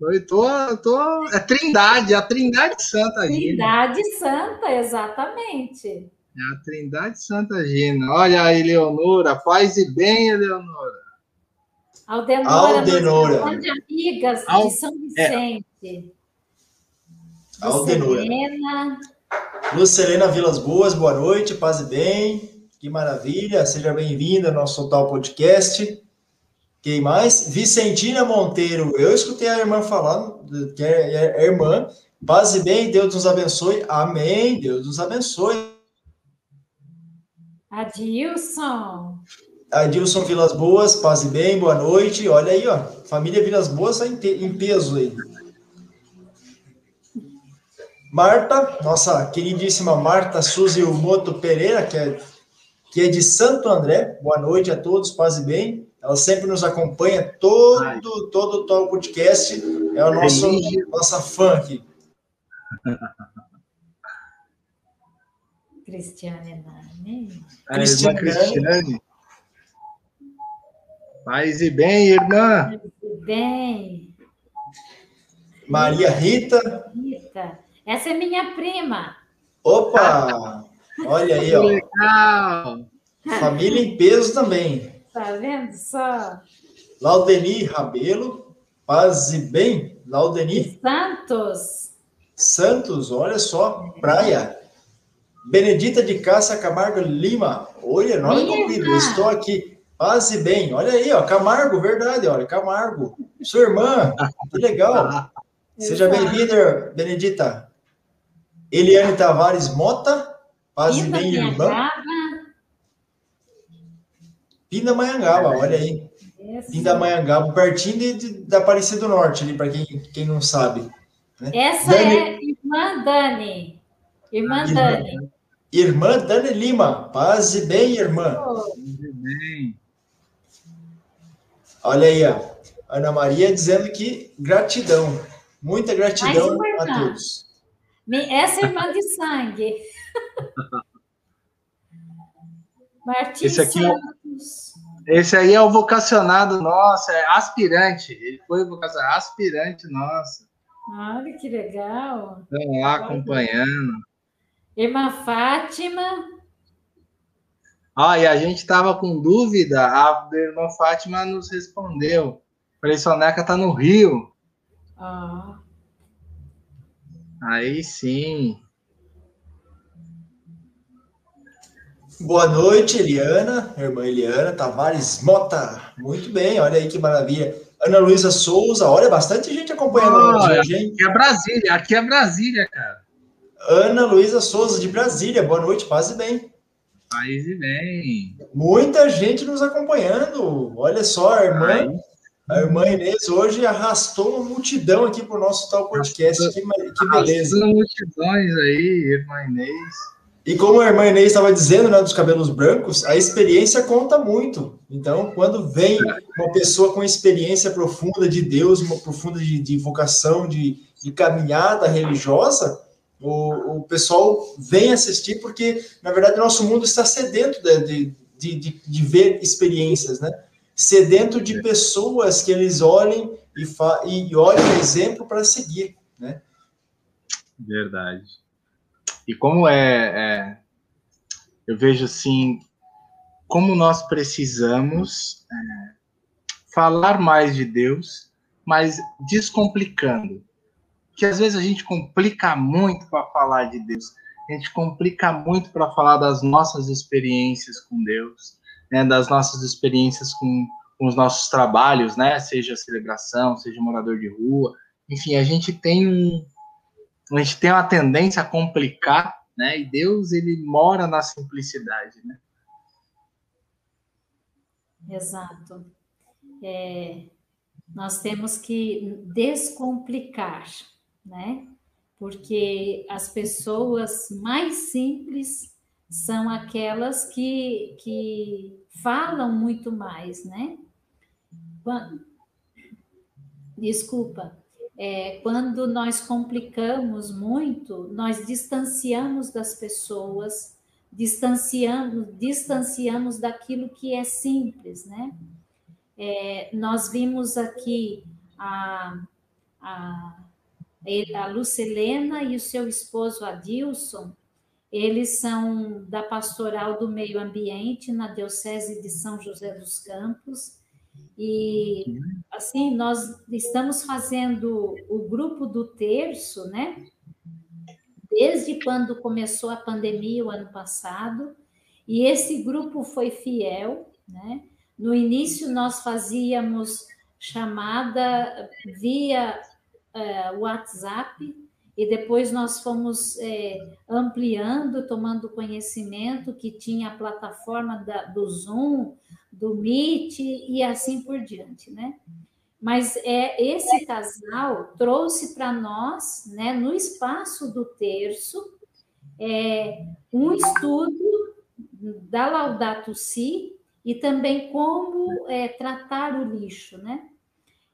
Eu tô, tô. É Trindade, a Trindade Santa aí. Trindade Santa, exatamente. É a Trindade Santa Gina. Olha a Eleonora, paz e bem, Eleonora. Aldenora, Aldenora. de amigas Al... de São é. Vicente. É. Aldenora. Lucelena Vilas Boas, boa noite, paz e bem. Que maravilha, seja bem-vinda ao nosso Total Podcast. Quem mais? Vicentina Monteiro. Eu escutei a irmã falando, que é, é, é irmã. Paz e bem, Deus nos abençoe. Amém. Deus nos abençoe. Adilson. Adilson Vilas Boas, paz e bem, boa noite. Olha aí, ó, família Vilas Boas está em, peso aí. Marta, nossa queridíssima Marta Suzy Moto Pereira, que é, que é de Santo André. Boa noite a todos, paz e bem. Ela sempre nos acompanha todo, todo, todo o podcast. É o nosso, nossa fã aqui. Cristiane Nani. A Cristiane. irmã Cristiane. Paz e bem, irmã. Paz e bem. Maria Rita. Rita. Essa é minha prima. Opa! Olha aí, ó. Legal. Família em peso também. Tá vendo só? Laudeni Rabelo. Paz e bem, Laudeni. Santos. Santos, olha só, praia. Benedita de Cássia Camargo Lima. Oi, enorme convida. Estou aqui. Paz e bem. Olha aí, ó. Camargo, verdade, olha. Camargo. Sua irmã. Que legal. Seja bem-vinda, Benedita. Eliane Tavares Mota. Paz e bem, irmã. Pindamonhangaba, olha aí. Pindamonhangaba, pertinho de, de, da Aparecida do Norte, ali, para quem, quem não sabe. Né? Essa Dani... é irmã Dani. Irmã Dani. Irmã Dani Lima. Paz e bem, irmã. Paz bem. Olha aí, ó. Ana Maria dizendo que gratidão. Muita gratidão a todos. Essa é irmã de sangue. Martins esse aqui é, esse aí é o vocacionado nosso, é aspirante. Ele foi vocacionado aspirante nosso. Olha que legal. Estão lá acompanhando. Irmã Fátima. Ah, e a gente estava com dúvida, a irmã Fátima nos respondeu. Falei, Soneca tá no Rio. Ah. Aí sim. Boa noite, Eliana, irmã Eliana Tavares Mota. Muito bem, olha aí que maravilha. Ana Luísa Souza, olha, bastante gente acompanhando oh, hoje, hein? Aqui é Brasília, aqui é Brasília, cara. Ana Luísa Souza, de Brasília. Boa noite, paz e bem. Paz e bem. Muita gente nos acompanhando. Olha só, a irmã, a irmã Inês hoje arrastou uma multidão aqui para o nosso tal podcast. Que, que beleza. Arrastou multidões aí, irmã Inês. E como a irmã Inês estava dizendo, né, dos cabelos brancos, a experiência conta muito. Então, quando vem uma pessoa com experiência profunda de Deus, uma profunda de, de vocação, de, de caminhada religiosa, o, o pessoal vem assistir porque, na verdade, nosso mundo está sedento de, de, de, de ver experiências, né? Sedento de pessoas que eles olhem e, fa e olhem o exemplo para seguir. né? Verdade. E como é, é eu vejo assim, como nós precisamos é, falar mais de Deus, mas descomplicando. Que às vezes a gente complica muito para falar de Deus, a gente complica muito para falar das nossas experiências com Deus, né, das nossas experiências com, com os nossos trabalhos, né, seja celebração, seja morador de rua, enfim, a gente tem um, a gente tem uma tendência a complicar, né, e Deus ele mora na simplicidade, né? Exato. É, nós temos que descomplicar, né? Porque as pessoas mais simples são aquelas que, que falam muito mais, né? Desculpa, é, quando nós complicamos muito, nós distanciamos das pessoas, distanciamos, distanciamos daquilo que é simples, né? É, nós vimos aqui a, a, a Lucilena e o seu esposo Adilson, eles são da Pastoral do Meio Ambiente na Diocese de São José dos Campos. E assim, nós estamos fazendo o grupo do terço, né? Desde quando começou a pandemia o ano passado, e esse grupo foi fiel, né? No início, nós fazíamos chamada via uh, WhatsApp, e depois nós fomos é, ampliando, tomando conhecimento que tinha a plataforma da, do Zoom, do Meet e assim por diante, né? Mas é esse casal trouxe para nós, né, no espaço do terço, é, um estudo da Laudato Si e também como é, tratar o lixo, né?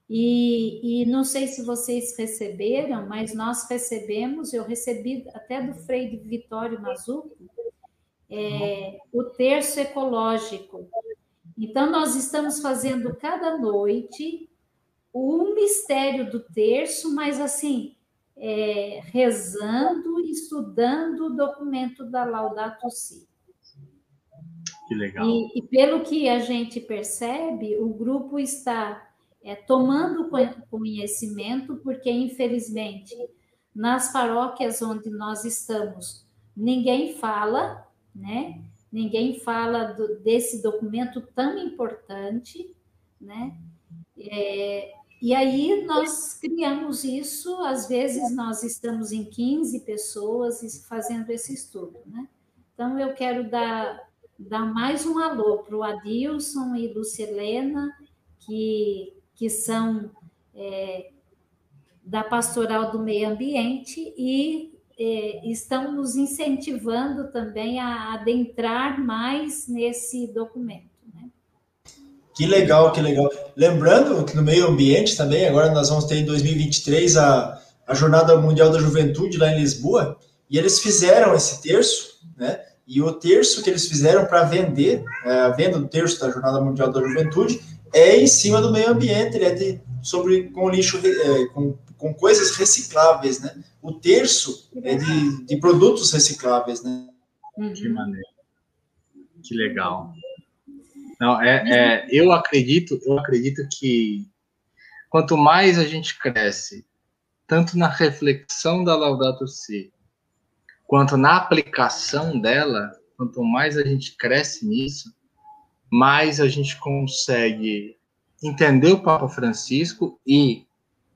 E, e, não sei se vocês receberam, mas nós recebemos, eu recebi até do Frei Vitório Mazuco, é, o terço ecológico. Então, nós estamos fazendo cada noite o mistério do terço, mas assim, é, rezando e estudando o documento da Laudato Si. Que legal. E, e, pelo que a gente percebe, o grupo está é, tomando conhecimento, porque infelizmente nas paróquias onde nós estamos, ninguém fala, né? Ninguém fala do, desse documento tão importante, né? É, e aí nós criamos isso, às vezes nós estamos em 15 pessoas fazendo esse estudo, né? Então eu quero dar dar mais um alô para o Adilson e Lucilena, que, que são é, da Pastoral do Meio Ambiente e é, estão nos incentivando também a adentrar mais nesse documento. Né? Que legal, que legal. Lembrando que no meio ambiente também, agora nós vamos ter em 2023 a, a Jornada Mundial da Juventude lá em Lisboa, e eles fizeram esse terço, né? E o terço que eles fizeram para vender, é, a venda do terço da Jornada Mundial da Juventude, é em cima do meio ambiente, ele é de, sobre com lixo, é, com, com coisas recicláveis, né? O terço é de, de produtos recicláveis, né? Uhum. Que maneiro. Que legal. Não, é, é, eu acredito, eu acredito que quanto mais a gente cresce, tanto na reflexão da Laudato Si, quanto na aplicação dela, quanto mais a gente cresce nisso, mais a gente consegue entender o Papa Francisco e,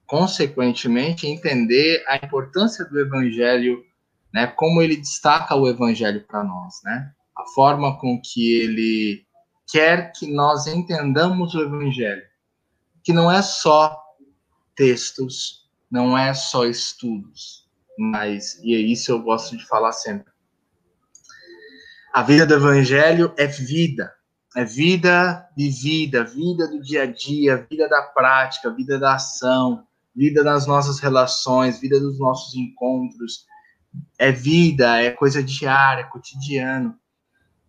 consequentemente, entender a importância do Evangelho, né? Como ele destaca o Evangelho para nós, né? A forma com que ele quer que nós entendamos o Evangelho, que não é só textos, não é só estudos, mas e é isso eu gosto de falar sempre. A vida do evangelho é vida, é vida de vida, vida do dia a dia, vida da prática, vida da ação, vida das nossas relações, vida dos nossos encontros. É vida, é coisa diária, cotidiano,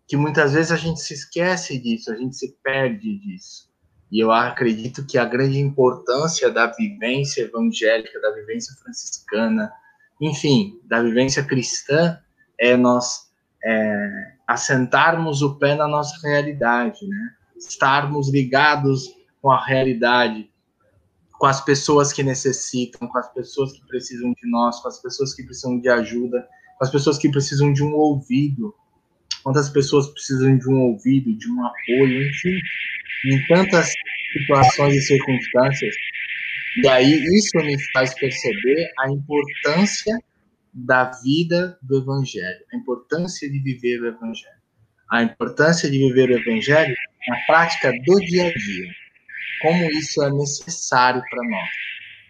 que muitas vezes a gente se esquece disso, a gente se perde disso. E eu acredito que a grande importância da vivência evangélica, da vivência franciscana, enfim, da vivência cristã, é nós é, assentarmos o pé na nossa realidade, né? Estarmos ligados com a realidade, com as pessoas que necessitam, com as pessoas que precisam de nós, com as pessoas que precisam de ajuda, com as pessoas que precisam de um ouvido. Quantas pessoas precisam de um ouvido, de um apoio, enfim, em tantas situações e circunstâncias. E aí isso me faz perceber a importância da vida do evangelho, a importância de viver o evangelho, a importância de viver o evangelho na prática do dia a dia. Como isso é necessário para nós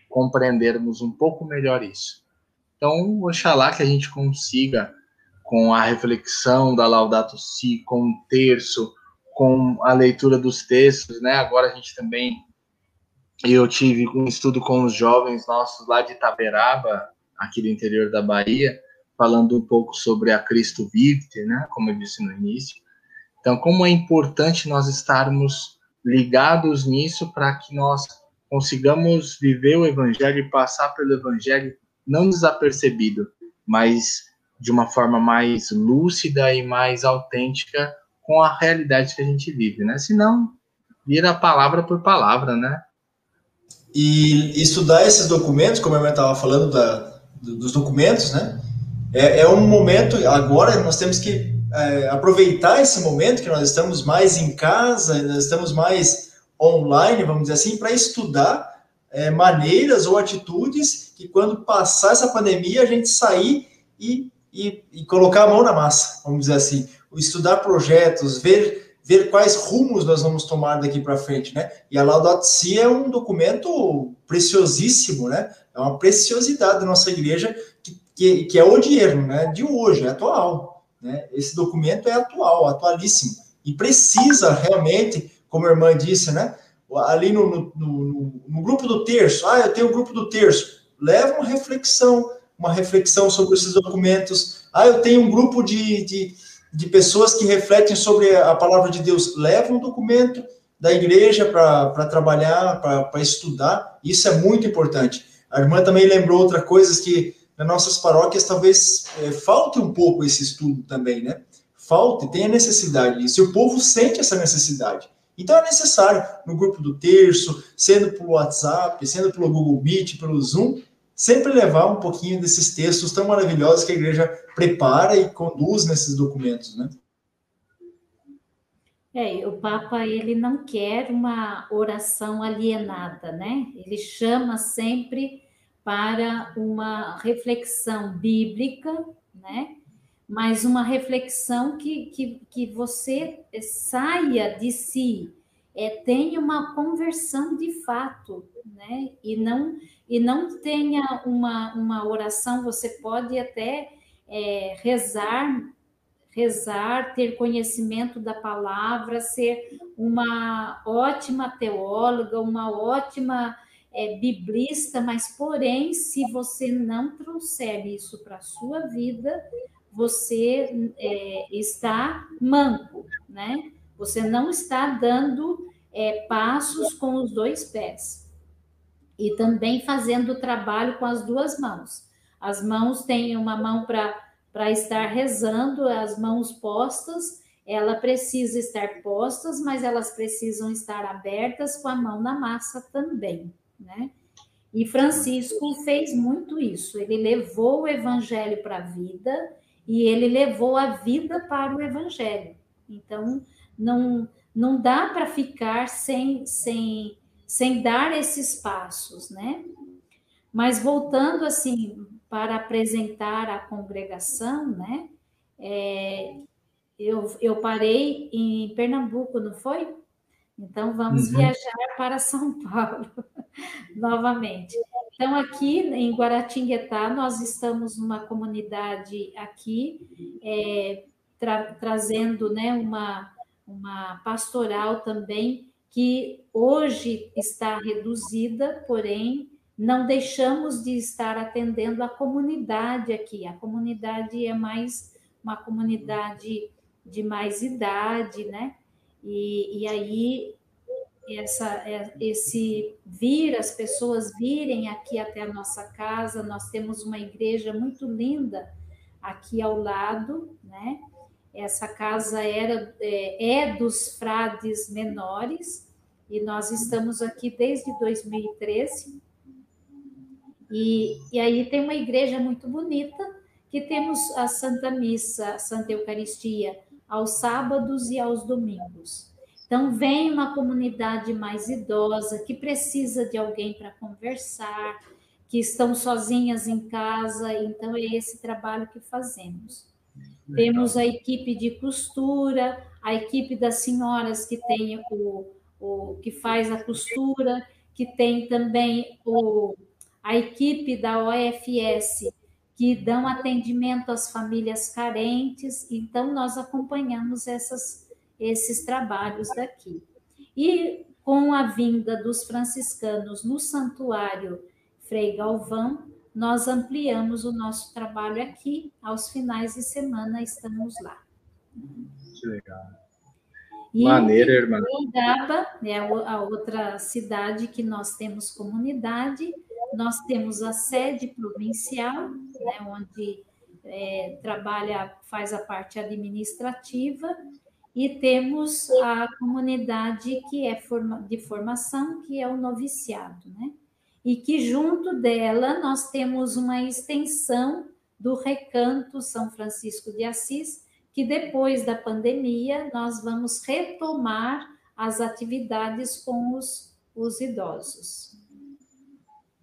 compreendermos um pouco melhor isso. Então, oxalá que a gente consiga, com a reflexão da Laudato Si, com o terço, com a leitura dos textos, né? Agora a gente também, eu tive um estudo com os jovens nossos lá de Itaberaba, aqui do interior da Bahia, falando um pouco sobre a Cristo Vivte, né? Como eu disse no início. Então, como é importante nós estarmos ligados nisso para que nós consigamos viver o Evangelho e passar pelo Evangelho não desapercebido, mas de uma forma mais lúcida e mais autêntica com a realidade que a gente vive, né? Senão, vira palavra por palavra, né? E estudar esses documentos, como eu estava falando da, dos documentos, né? É, é, um momento, agora nós temos que é, aproveitar esse momento que nós estamos mais em casa, nós estamos mais online, vamos dizer assim, para estudar é, maneiras ou atitudes que quando passar essa pandemia a gente sair e, e, e colocar a mão na massa, vamos dizer assim estudar projetos, ver, ver quais rumos nós vamos tomar daqui para frente, né? E a Laudato Si é um documento preciosíssimo, né? É uma preciosidade da nossa igreja que, que, que é o dinheiro, né? De hoje, é atual, né? Esse documento é atual, atualíssimo e precisa realmente, como a irmã disse, né? Ali no, no, no, no grupo do terço, ah, eu tenho o um grupo do terço, leva uma reflexão, uma reflexão sobre esses documentos. Ah, eu tenho um grupo de, de de pessoas que refletem sobre a palavra de Deus. Leva um documento da igreja para trabalhar, para estudar. Isso é muito importante. A irmã também lembrou outra coisa que nas nossas paróquias talvez é, falte um pouco esse estudo também, né? Falte, tem a necessidade disso. E o povo sente essa necessidade. Então é necessário, no grupo do terço, sendo pelo WhatsApp, sendo pelo Google Meet, pelo Zoom, sempre levar um pouquinho desses textos tão maravilhosos que a igreja prepara e conduz nesses documentos, né? É, o Papa ele não quer uma oração alienada, né? Ele chama sempre para uma reflexão bíblica, né? Mas uma reflexão que, que, que você saia de si, é, tenha uma conversão de fato, né? E não e não tenha uma, uma oração, você pode até é, rezar, rezar, ter conhecimento da palavra, ser uma ótima teóloga, uma ótima é, biblista, mas porém, se você não trouxer isso para a sua vida, você é, está manco, né? Você não está dando é, passos com os dois pés e também fazendo o trabalho com as duas mãos. As mãos têm uma mão para estar rezando, as mãos postas, ela precisa estar postas, mas elas precisam estar abertas com a mão na massa também, né? E Francisco fez muito isso. Ele levou o evangelho para a vida e ele levou a vida para o evangelho. Então, não não dá para ficar sem sem sem dar esses passos, né? Mas voltando assim para apresentar a congregação, né? É, eu, eu parei em Pernambuco, não foi? Então vamos uhum. viajar para São Paulo novamente. Então aqui em Guaratinguetá nós estamos numa comunidade aqui é, tra trazendo né uma uma pastoral também que hoje está reduzida, porém não deixamos de estar atendendo a comunidade aqui. A comunidade é mais uma comunidade de mais idade, né? E, e aí essa, é, esse vir, as pessoas virem aqui até a nossa casa. Nós temos uma igreja muito linda aqui ao lado, né? Essa casa era é, é dos frades menores e nós estamos aqui desde 2013. E, e aí tem uma igreja muito bonita que temos a Santa Missa, a Santa Eucaristia aos sábados e aos domingos. Então, vem uma comunidade mais idosa que precisa de alguém para conversar, que estão sozinhas em casa, então é esse trabalho que fazemos. Legal. Temos a equipe de costura, a equipe das senhoras que tem o, o que faz a costura, que tem também o, a equipe da OFS que dão atendimento às famílias carentes, então nós acompanhamos essas esses trabalhos daqui. E com a vinda dos franciscanos no santuário Frei Galvão, nós ampliamos o nosso trabalho aqui. Aos finais de semana estamos lá. Que legal. E Maneira, irmã. Gaba é a outra cidade que nós temos comunidade. Nós temos a sede provincial, né, onde é, trabalha, faz a parte administrativa, e temos a comunidade que é de formação, que é o noviciado, né? E que junto dela nós temos uma extensão do Recanto São Francisco de Assis, que depois da pandemia nós vamos retomar as atividades com os, os idosos.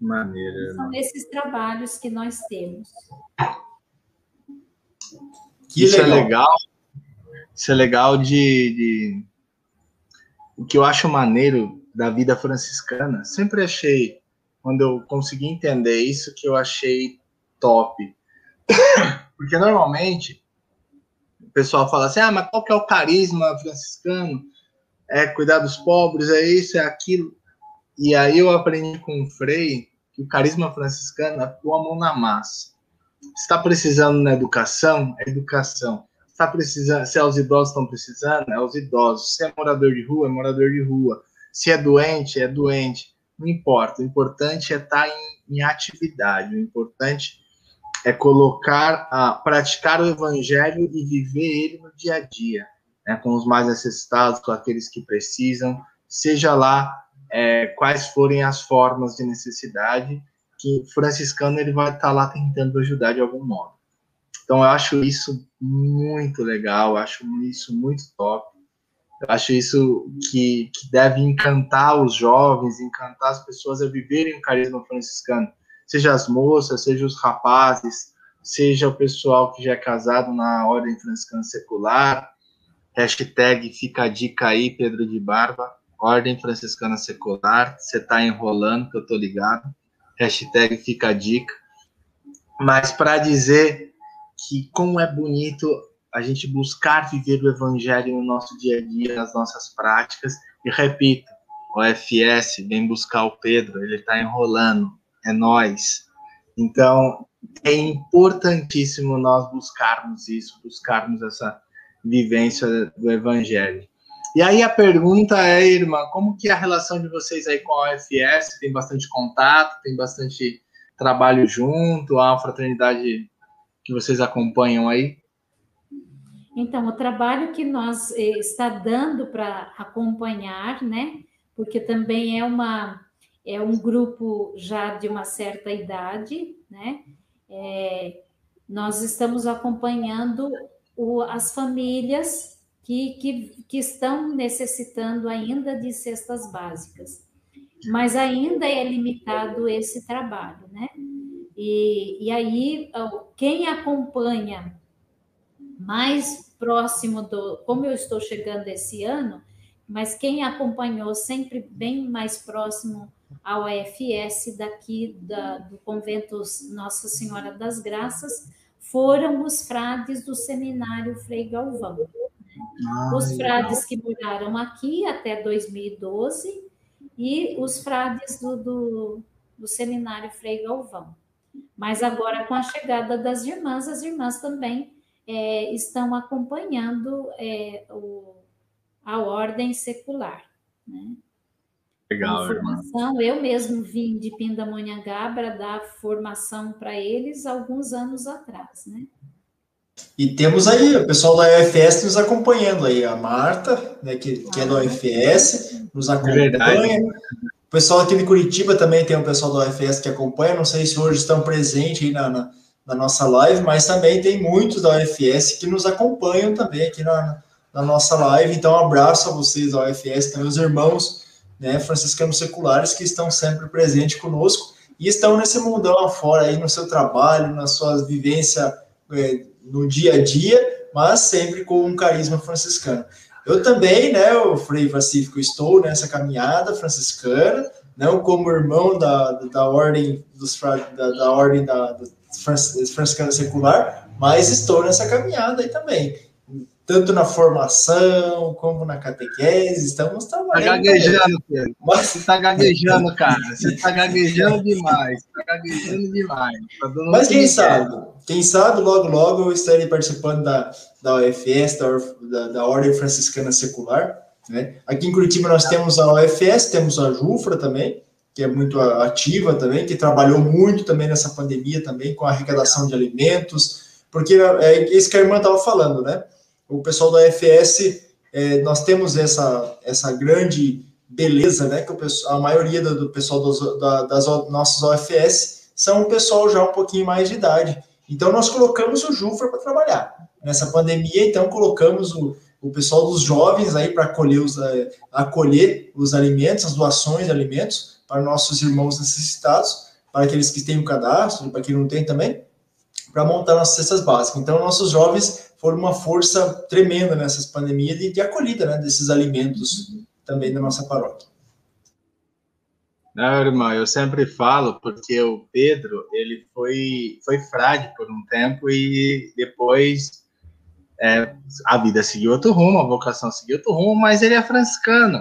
Maneira. São esses trabalhos que nós temos. Que Isso é legal. é legal isso é legal de, de, O que eu acho maneiro da vida franciscana, sempre achei, quando eu consegui entender isso, que eu achei top. Porque normalmente o pessoal fala assim: ah, mas qual que é o carisma franciscano? É cuidar dos pobres, é isso, é aquilo. E aí eu aprendi com o Frei que o carisma franciscano pôr a mão na massa. Está precisando na educação, é educação está precisando, se é os idosos estão precisando, é os idosos. Se é morador de rua, é morador de rua. Se é doente, é doente. Não importa. O importante é estar tá em, em atividade. O importante é colocar, a, praticar o evangelho e viver ele no dia a dia, né, com os mais necessitados, com aqueles que precisam, seja lá é, quais forem as formas de necessidade, que franciscano ele vai estar tá lá tentando ajudar de algum modo. Então eu acho isso muito legal, acho isso muito top. Eu acho isso que, que deve encantar os jovens, encantar as pessoas a viverem o carisma franciscano. Seja as moças, seja os rapazes, seja o pessoal que já é casado na ordem franciscana secular. Hashtag fica a dica aí, Pedro de Barba. Ordem franciscana secular. Você tá enrolando, que eu tô ligado. Hashtag fica a dica. Mas para dizer que como é bonito a gente buscar viver o evangelho no nosso dia a dia, nas nossas práticas. E repito, o FS vem buscar o Pedro, ele está enrolando, é nós. Então, é importantíssimo nós buscarmos isso, buscarmos essa vivência do evangelho. E aí a pergunta é, irmã, como que é a relação de vocês aí com a OFS? Tem bastante contato, tem bastante trabalho junto, uma fraternidade que vocês acompanham aí? Então, o trabalho que nós eh, está dando para acompanhar, né? Porque também é uma é um grupo já de uma certa idade, né? É, nós estamos acompanhando o, as famílias que, que, que estão necessitando ainda de cestas básicas, mas ainda é limitado esse trabalho, né? E, e aí, quem acompanha mais próximo do. Como eu estou chegando esse ano, mas quem acompanhou sempre bem mais próximo ao EFS daqui da, do convento Nossa Senhora das Graças foram os frades do seminário Frei Galvão. Ah, os frades que moraram aqui até 2012 e os frades do, do, do seminário Frei Galvão. Mas agora, com a chegada das irmãs, as irmãs também é, estão acompanhando é, o, a ordem secular. Né? Legal, formação. Eu mesmo vim de Pindamonhangaba dar formação para eles alguns anos atrás, né? E temos aí o pessoal da UFS nos acompanhando aí, a Marta, né, que, que é da UFS, nos é acompanha. O pessoal aqui de Curitiba também tem o pessoal da UFS que acompanha, não sei se hoje estão presentes aí na, na, na nossa live, mas também tem muitos da UFS que nos acompanham também aqui na, na nossa live. Então, um abraço a vocês da UFS, também os irmãos né, franciscanos seculares que estão sempre presentes conosco e estão nesse mundão afora aí no seu trabalho, na sua vivência é, no dia a dia, mas sempre com um carisma franciscano. Eu também, né, o Frei Pacífico, estou nessa caminhada franciscana, não como irmão da, da ordem dos da, da ordem da, da franciscana secular, mas estou nessa caminhada aí também tanto na formação como na catequese, estamos trabalhando. Tá gaguejando, Pedro. Mas... Você tá gaguejando, cara. Você tá gaguejando demais. Tá gaguejando demais. Tá Mas quem sabe? Quem sabe, logo, logo eu estarei participando da, da UFS, da, da, da Ordem Franciscana Secular. Né? Aqui em Curitiba nós temos a UFS, temos a JUFRA também, que é muito ativa também, que trabalhou muito também nessa pandemia também, com a arrecadação de alimentos, porque é isso que a irmã estava falando, né? o pessoal da FS, é, nós temos essa, essa grande beleza, né? Que o a maioria do, pessoal dos, da, das nossas OFS são um pessoal já um pouquinho mais de idade. Então, nós colocamos o Jufra para trabalhar. Nessa pandemia, então, colocamos o, o pessoal dos jovens aí para acolher os, é, acolher os alimentos, as doações de alimentos para nossos irmãos necessitados, para aqueles que têm o cadastro, para quem não tem também, para montar nossas cestas básicas. Então, nossos jovens foram uma força tremenda nessas pandemias de, de acolhida né, desses alimentos também da nossa paróquia. Não, irmão, eu sempre falo porque o Pedro, ele foi, foi frade por um tempo e depois é, a vida seguiu outro rumo, a vocação seguiu outro rumo, mas ele é franciscano.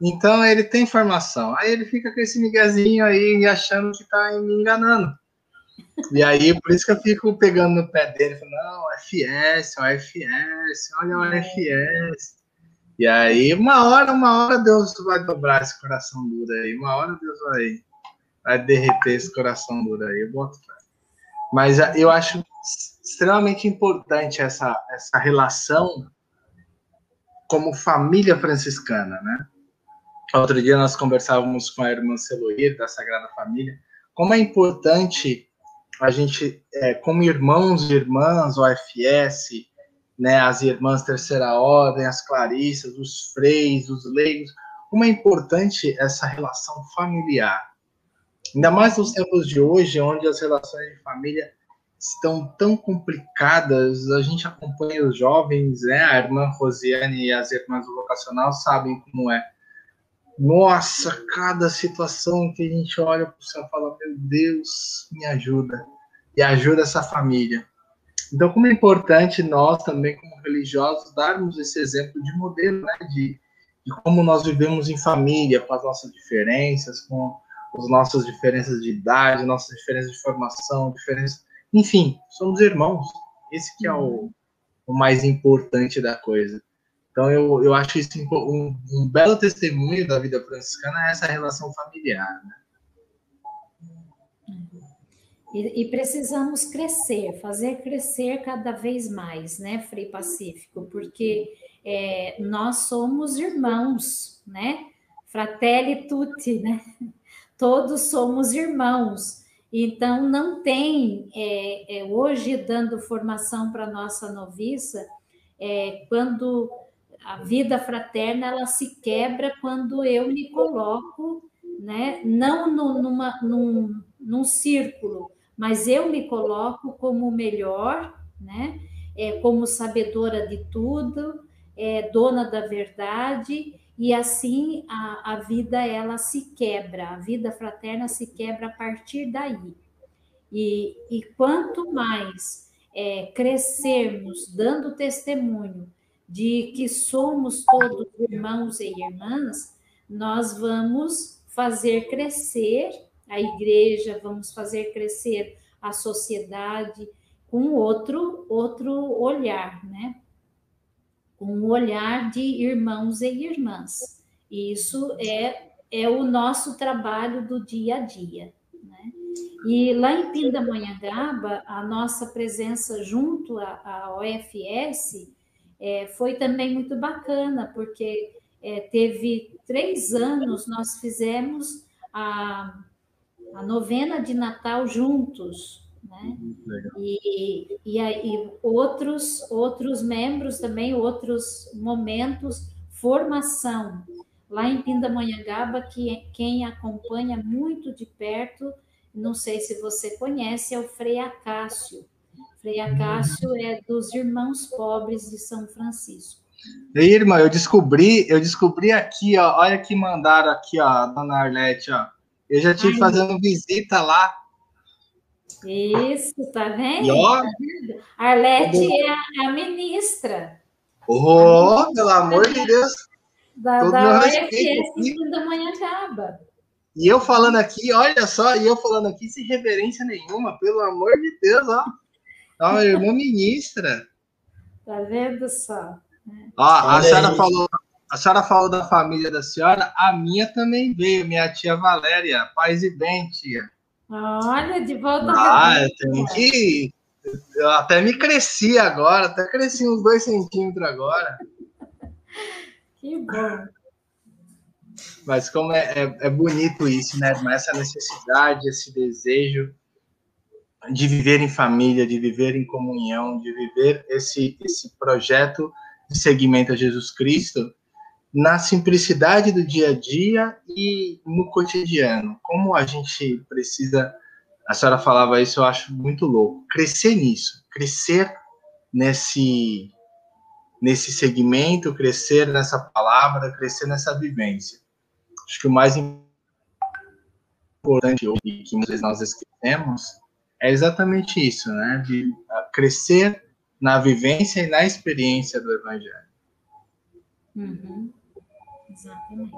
Então ele tem formação. Aí ele fica com esse miguezinho aí achando que está me enganando. E aí, por isso que eu fico pegando no pé dele, falando, não, FS, o FS, olha o FS. E aí, uma hora, uma hora Deus vai dobrar esse coração duro aí, uma hora Deus vai, vai derreter esse coração duro aí, eu boto fé. Mas ah, eu acho extremamente importante essa, essa relação como família franciscana, né? Outro dia nós conversávamos com a irmã Celoir, da Sagrada Família, como é importante a gente, é, como irmãos e irmãs, OFS, né, as irmãs Terceira Ordem, as Clarissas, os freis, os leigos, como é importante essa relação familiar. Ainda mais nos tempos de hoje, onde as relações de família estão tão complicadas, a gente acompanha os jovens, né, a irmã Rosiane e as irmãs do vocacional sabem como é nossa, cada situação que a gente olha para o céu e fala, meu Deus, me ajuda. E ajuda essa família. Então, como é importante nós também, como religiosos, darmos esse exemplo de modelo, né? De, de como nós vivemos em família, com as nossas diferenças, com as nossas diferenças de idade, nossas diferenças de formação, diferenças... Enfim, somos irmãos. Esse que é o, o mais importante da coisa. Então, eu, eu acho isso um, um belo testemunho da vida franciscana, é essa relação familiar. Né? E, e, precisamos crescer, fazer crescer cada vez mais, né, Frei Pacífico? Porque é, nós somos irmãos, né? Fratelli tutti, né? Todos somos irmãos. Então, não tem, é, é, hoje, dando formação para nossa noviça, é, quando a vida fraterna ela se quebra quando eu me coloco, né? Não no, numa, num, num círculo, mas eu me coloco como melhor, né? É, como sabedora de tudo, é, dona da verdade, e assim a, a vida ela se quebra, a vida fraterna se quebra a partir daí. E, e quanto mais é, crescermos dando testemunho de que somos todos irmãos e irmãs, nós vamos fazer crescer a igreja, vamos fazer crescer a sociedade com outro outro olhar, né? Com um olhar de irmãos e irmãs. Isso é é o nosso trabalho do dia a dia. Né? E lá em Pindamonhangaba, a nossa presença junto à, à OFS é, foi também muito bacana, porque é, teve três anos, nós fizemos a, a novena de Natal juntos, né? E, e aí outros outros membros também, outros momentos, formação. Lá em Pindamonhangaba, que quem acompanha muito de perto, não sei se você conhece, é o Frei Acácio. Frei Acácio é dos Irmãos Pobres de São Francisco. E aí, irmã, eu descobri, eu descobri aqui, ó, olha que mandaram aqui, ó, dona Arlete, ó. Eu já tive Ai, fazendo visita lá isso, tá vendo? ó, Arlete é a, é a ministra. Oh, pelo amor de Deus! Da, Todo da OFS da. E eu falando aqui, olha só, e eu falando aqui sem reverência nenhuma, pelo amor de Deus, ó. Ó, irmã ministra. Tá vendo só? Ó, a senhora falou, a senhora falou da família da senhora, a minha também veio, minha tia Valéria. Paz e bem, tia. Olha, de volta. Ah, eu tenho que. Eu até me cresci agora, até cresci uns dois centímetros agora. Que bom. Mas como é, é, é bonito isso, né? Essa necessidade, esse desejo de viver em família, de viver em comunhão, de viver esse, esse projeto de seguimento a Jesus Cristo na simplicidade do dia a dia e no cotidiano. Como a gente precisa, a senhora falava isso, eu acho muito louco, crescer nisso, crescer nesse nesse segmento, crescer nessa palavra, crescer nessa vivência. Acho que o mais importante e que muitas vezes nós esquecemos é exatamente isso, né? De crescer na vivência e na experiência do Evangelho. Uhum. Exatamente.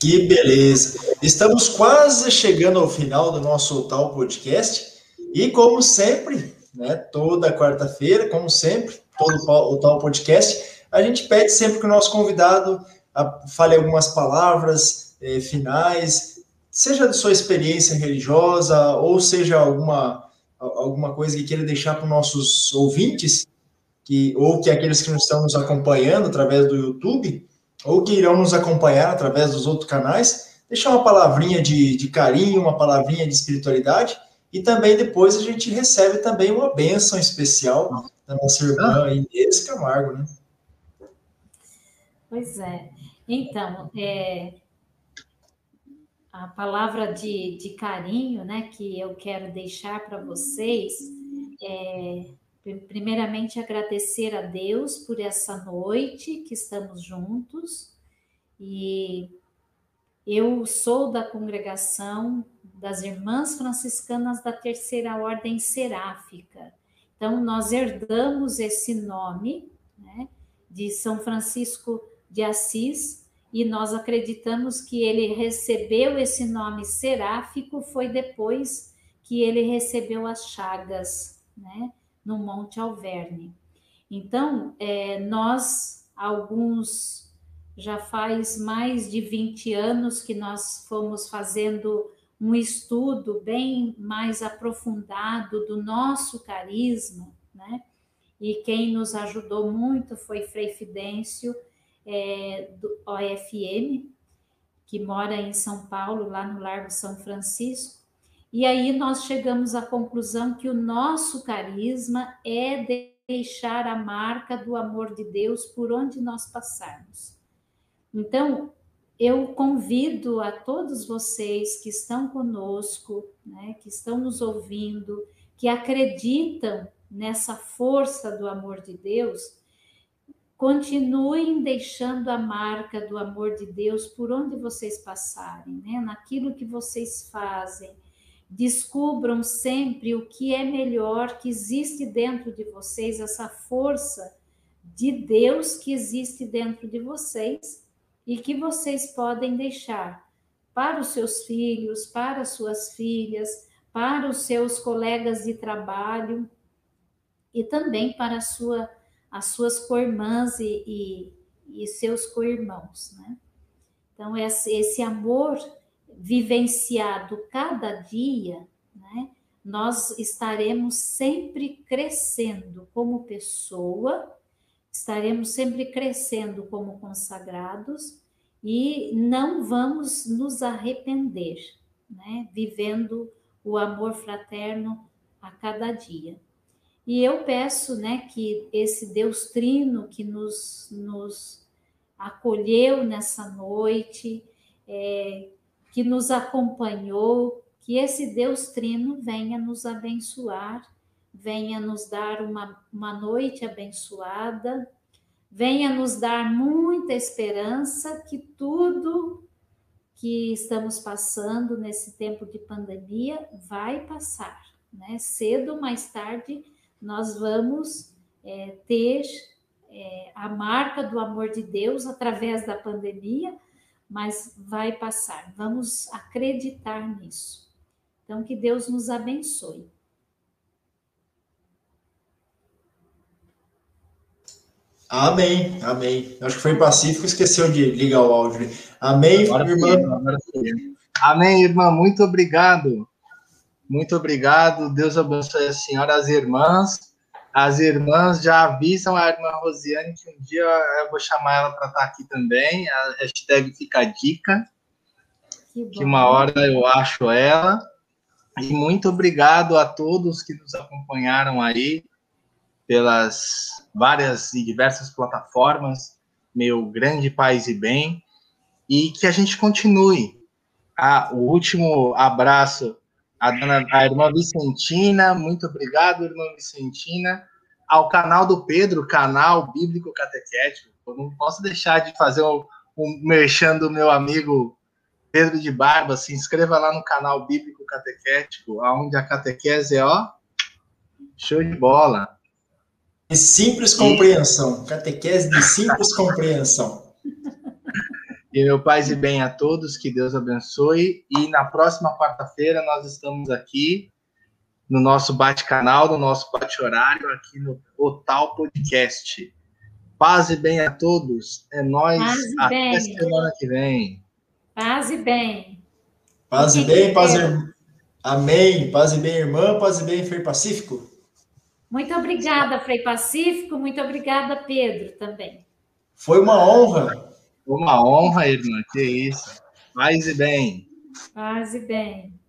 Que beleza. Estamos quase chegando ao final do nosso tal podcast. E como sempre, né, toda quarta-feira, como sempre, todo o tal podcast, a gente pede sempre que o nosso convidado fale algumas palavras eh, finais, seja de sua experiência religiosa ou seja alguma alguma coisa que queira deixar para os nossos ouvintes, que, ou que aqueles que estão nos acompanhando através do YouTube, ou que irão nos acompanhar através dos outros canais, deixar uma palavrinha de, de carinho, uma palavrinha de espiritualidade, e também depois a gente recebe também uma bênção especial da nossa irmã ah. Inês Camargo, né? Pois é. Então, é, a palavra de, de carinho, né, que eu quero deixar para vocês é primeiramente agradecer a Deus por essa noite que estamos juntos e eu sou da congregação das Irmãs Franciscanas da Terceira Ordem Seráfica. Então, nós herdamos esse nome né, de São Francisco de Assis e nós acreditamos que ele recebeu esse nome seráfico foi depois que ele recebeu as chagas, né? No Monte Alverne. Então, é, nós, alguns, já faz mais de 20 anos que nós fomos fazendo um estudo bem mais aprofundado do nosso carisma, né? E quem nos ajudou muito foi Frei Fidêncio, é, do OFM, que mora em São Paulo, lá no Largo São Francisco, e aí nós chegamos à conclusão que o nosso carisma é deixar a marca do amor de Deus por onde nós passarmos. Então, eu convido a todos vocês que estão conosco, né, que estão nos ouvindo, que acreditam nessa força do amor de Deus, continuem deixando a marca do amor de Deus por onde vocês passarem, né, naquilo que vocês fazem descubram sempre o que é melhor que existe dentro de vocês, essa força de Deus que existe dentro de vocês e que vocês podem deixar para os seus filhos, para as suas filhas, para os seus colegas de trabalho e também para sua, as suas co-irmãs e, e, e seus co-irmãos, né? Então, esse, esse amor vivenciado cada dia, né, nós estaremos sempre crescendo como pessoa, estaremos sempre crescendo como consagrados e não vamos nos arrepender, né, vivendo o amor fraterno a cada dia. E eu peço, né, que esse Deus Trino que nos, nos acolheu nessa noite, é, que nos acompanhou, que esse Deus Trino venha nos abençoar, venha nos dar uma, uma noite abençoada, venha nos dar muita esperança que tudo que estamos passando nesse tempo de pandemia vai passar, né? Cedo ou mais tarde nós vamos é, ter é, a marca do amor de Deus através da pandemia, mas vai passar. Vamos acreditar nisso. Então, que Deus nos abençoe. Amém, amém. Acho que foi pacífico, esqueceu de ligar o áudio. Amém, agora irmã. Amém, irmã. Muito obrigado. Muito obrigado. Deus abençoe a senhora, as irmãs. As irmãs já avisam a irmã Rosiane que um dia eu vou chamar ela para estar tá aqui também. A hashtag fica a dica. Que, que uma hora eu acho ela. E muito obrigado a todos que nos acompanharam aí pelas várias e diversas plataformas, meu grande paz e bem, e que a gente continue. Ah, o último abraço à, dona, à irmã Vicentina, muito obrigado, irmã Vicentina, ao canal do Pedro, canal Bíblico Catequético. Eu não posso deixar de fazer um, um merchan do meu amigo Pedro de Barba, se inscreva lá no canal Bíblico Catequético, onde a catequese é, ó, show de bola. De simples compreensão. Catequese de simples compreensão. E meu paz e bem a todos, que Deus abençoe. E na próxima quarta-feira nós estamos aqui no nosso bate-canal, no nosso bate-horário, aqui no Total Podcast. Paz e bem a todos. É nós até bem. semana que vem. Paz e bem. Paz e bem, paz e... Amém. Paz e bem, irmã. Paz e bem, Frei Pacífico. Muito obrigada, Frei Pacífico. Muito obrigada, Pedro, também. Foi uma honra. Uma honra, irmã. Que isso. Paz e bem. Paz e bem.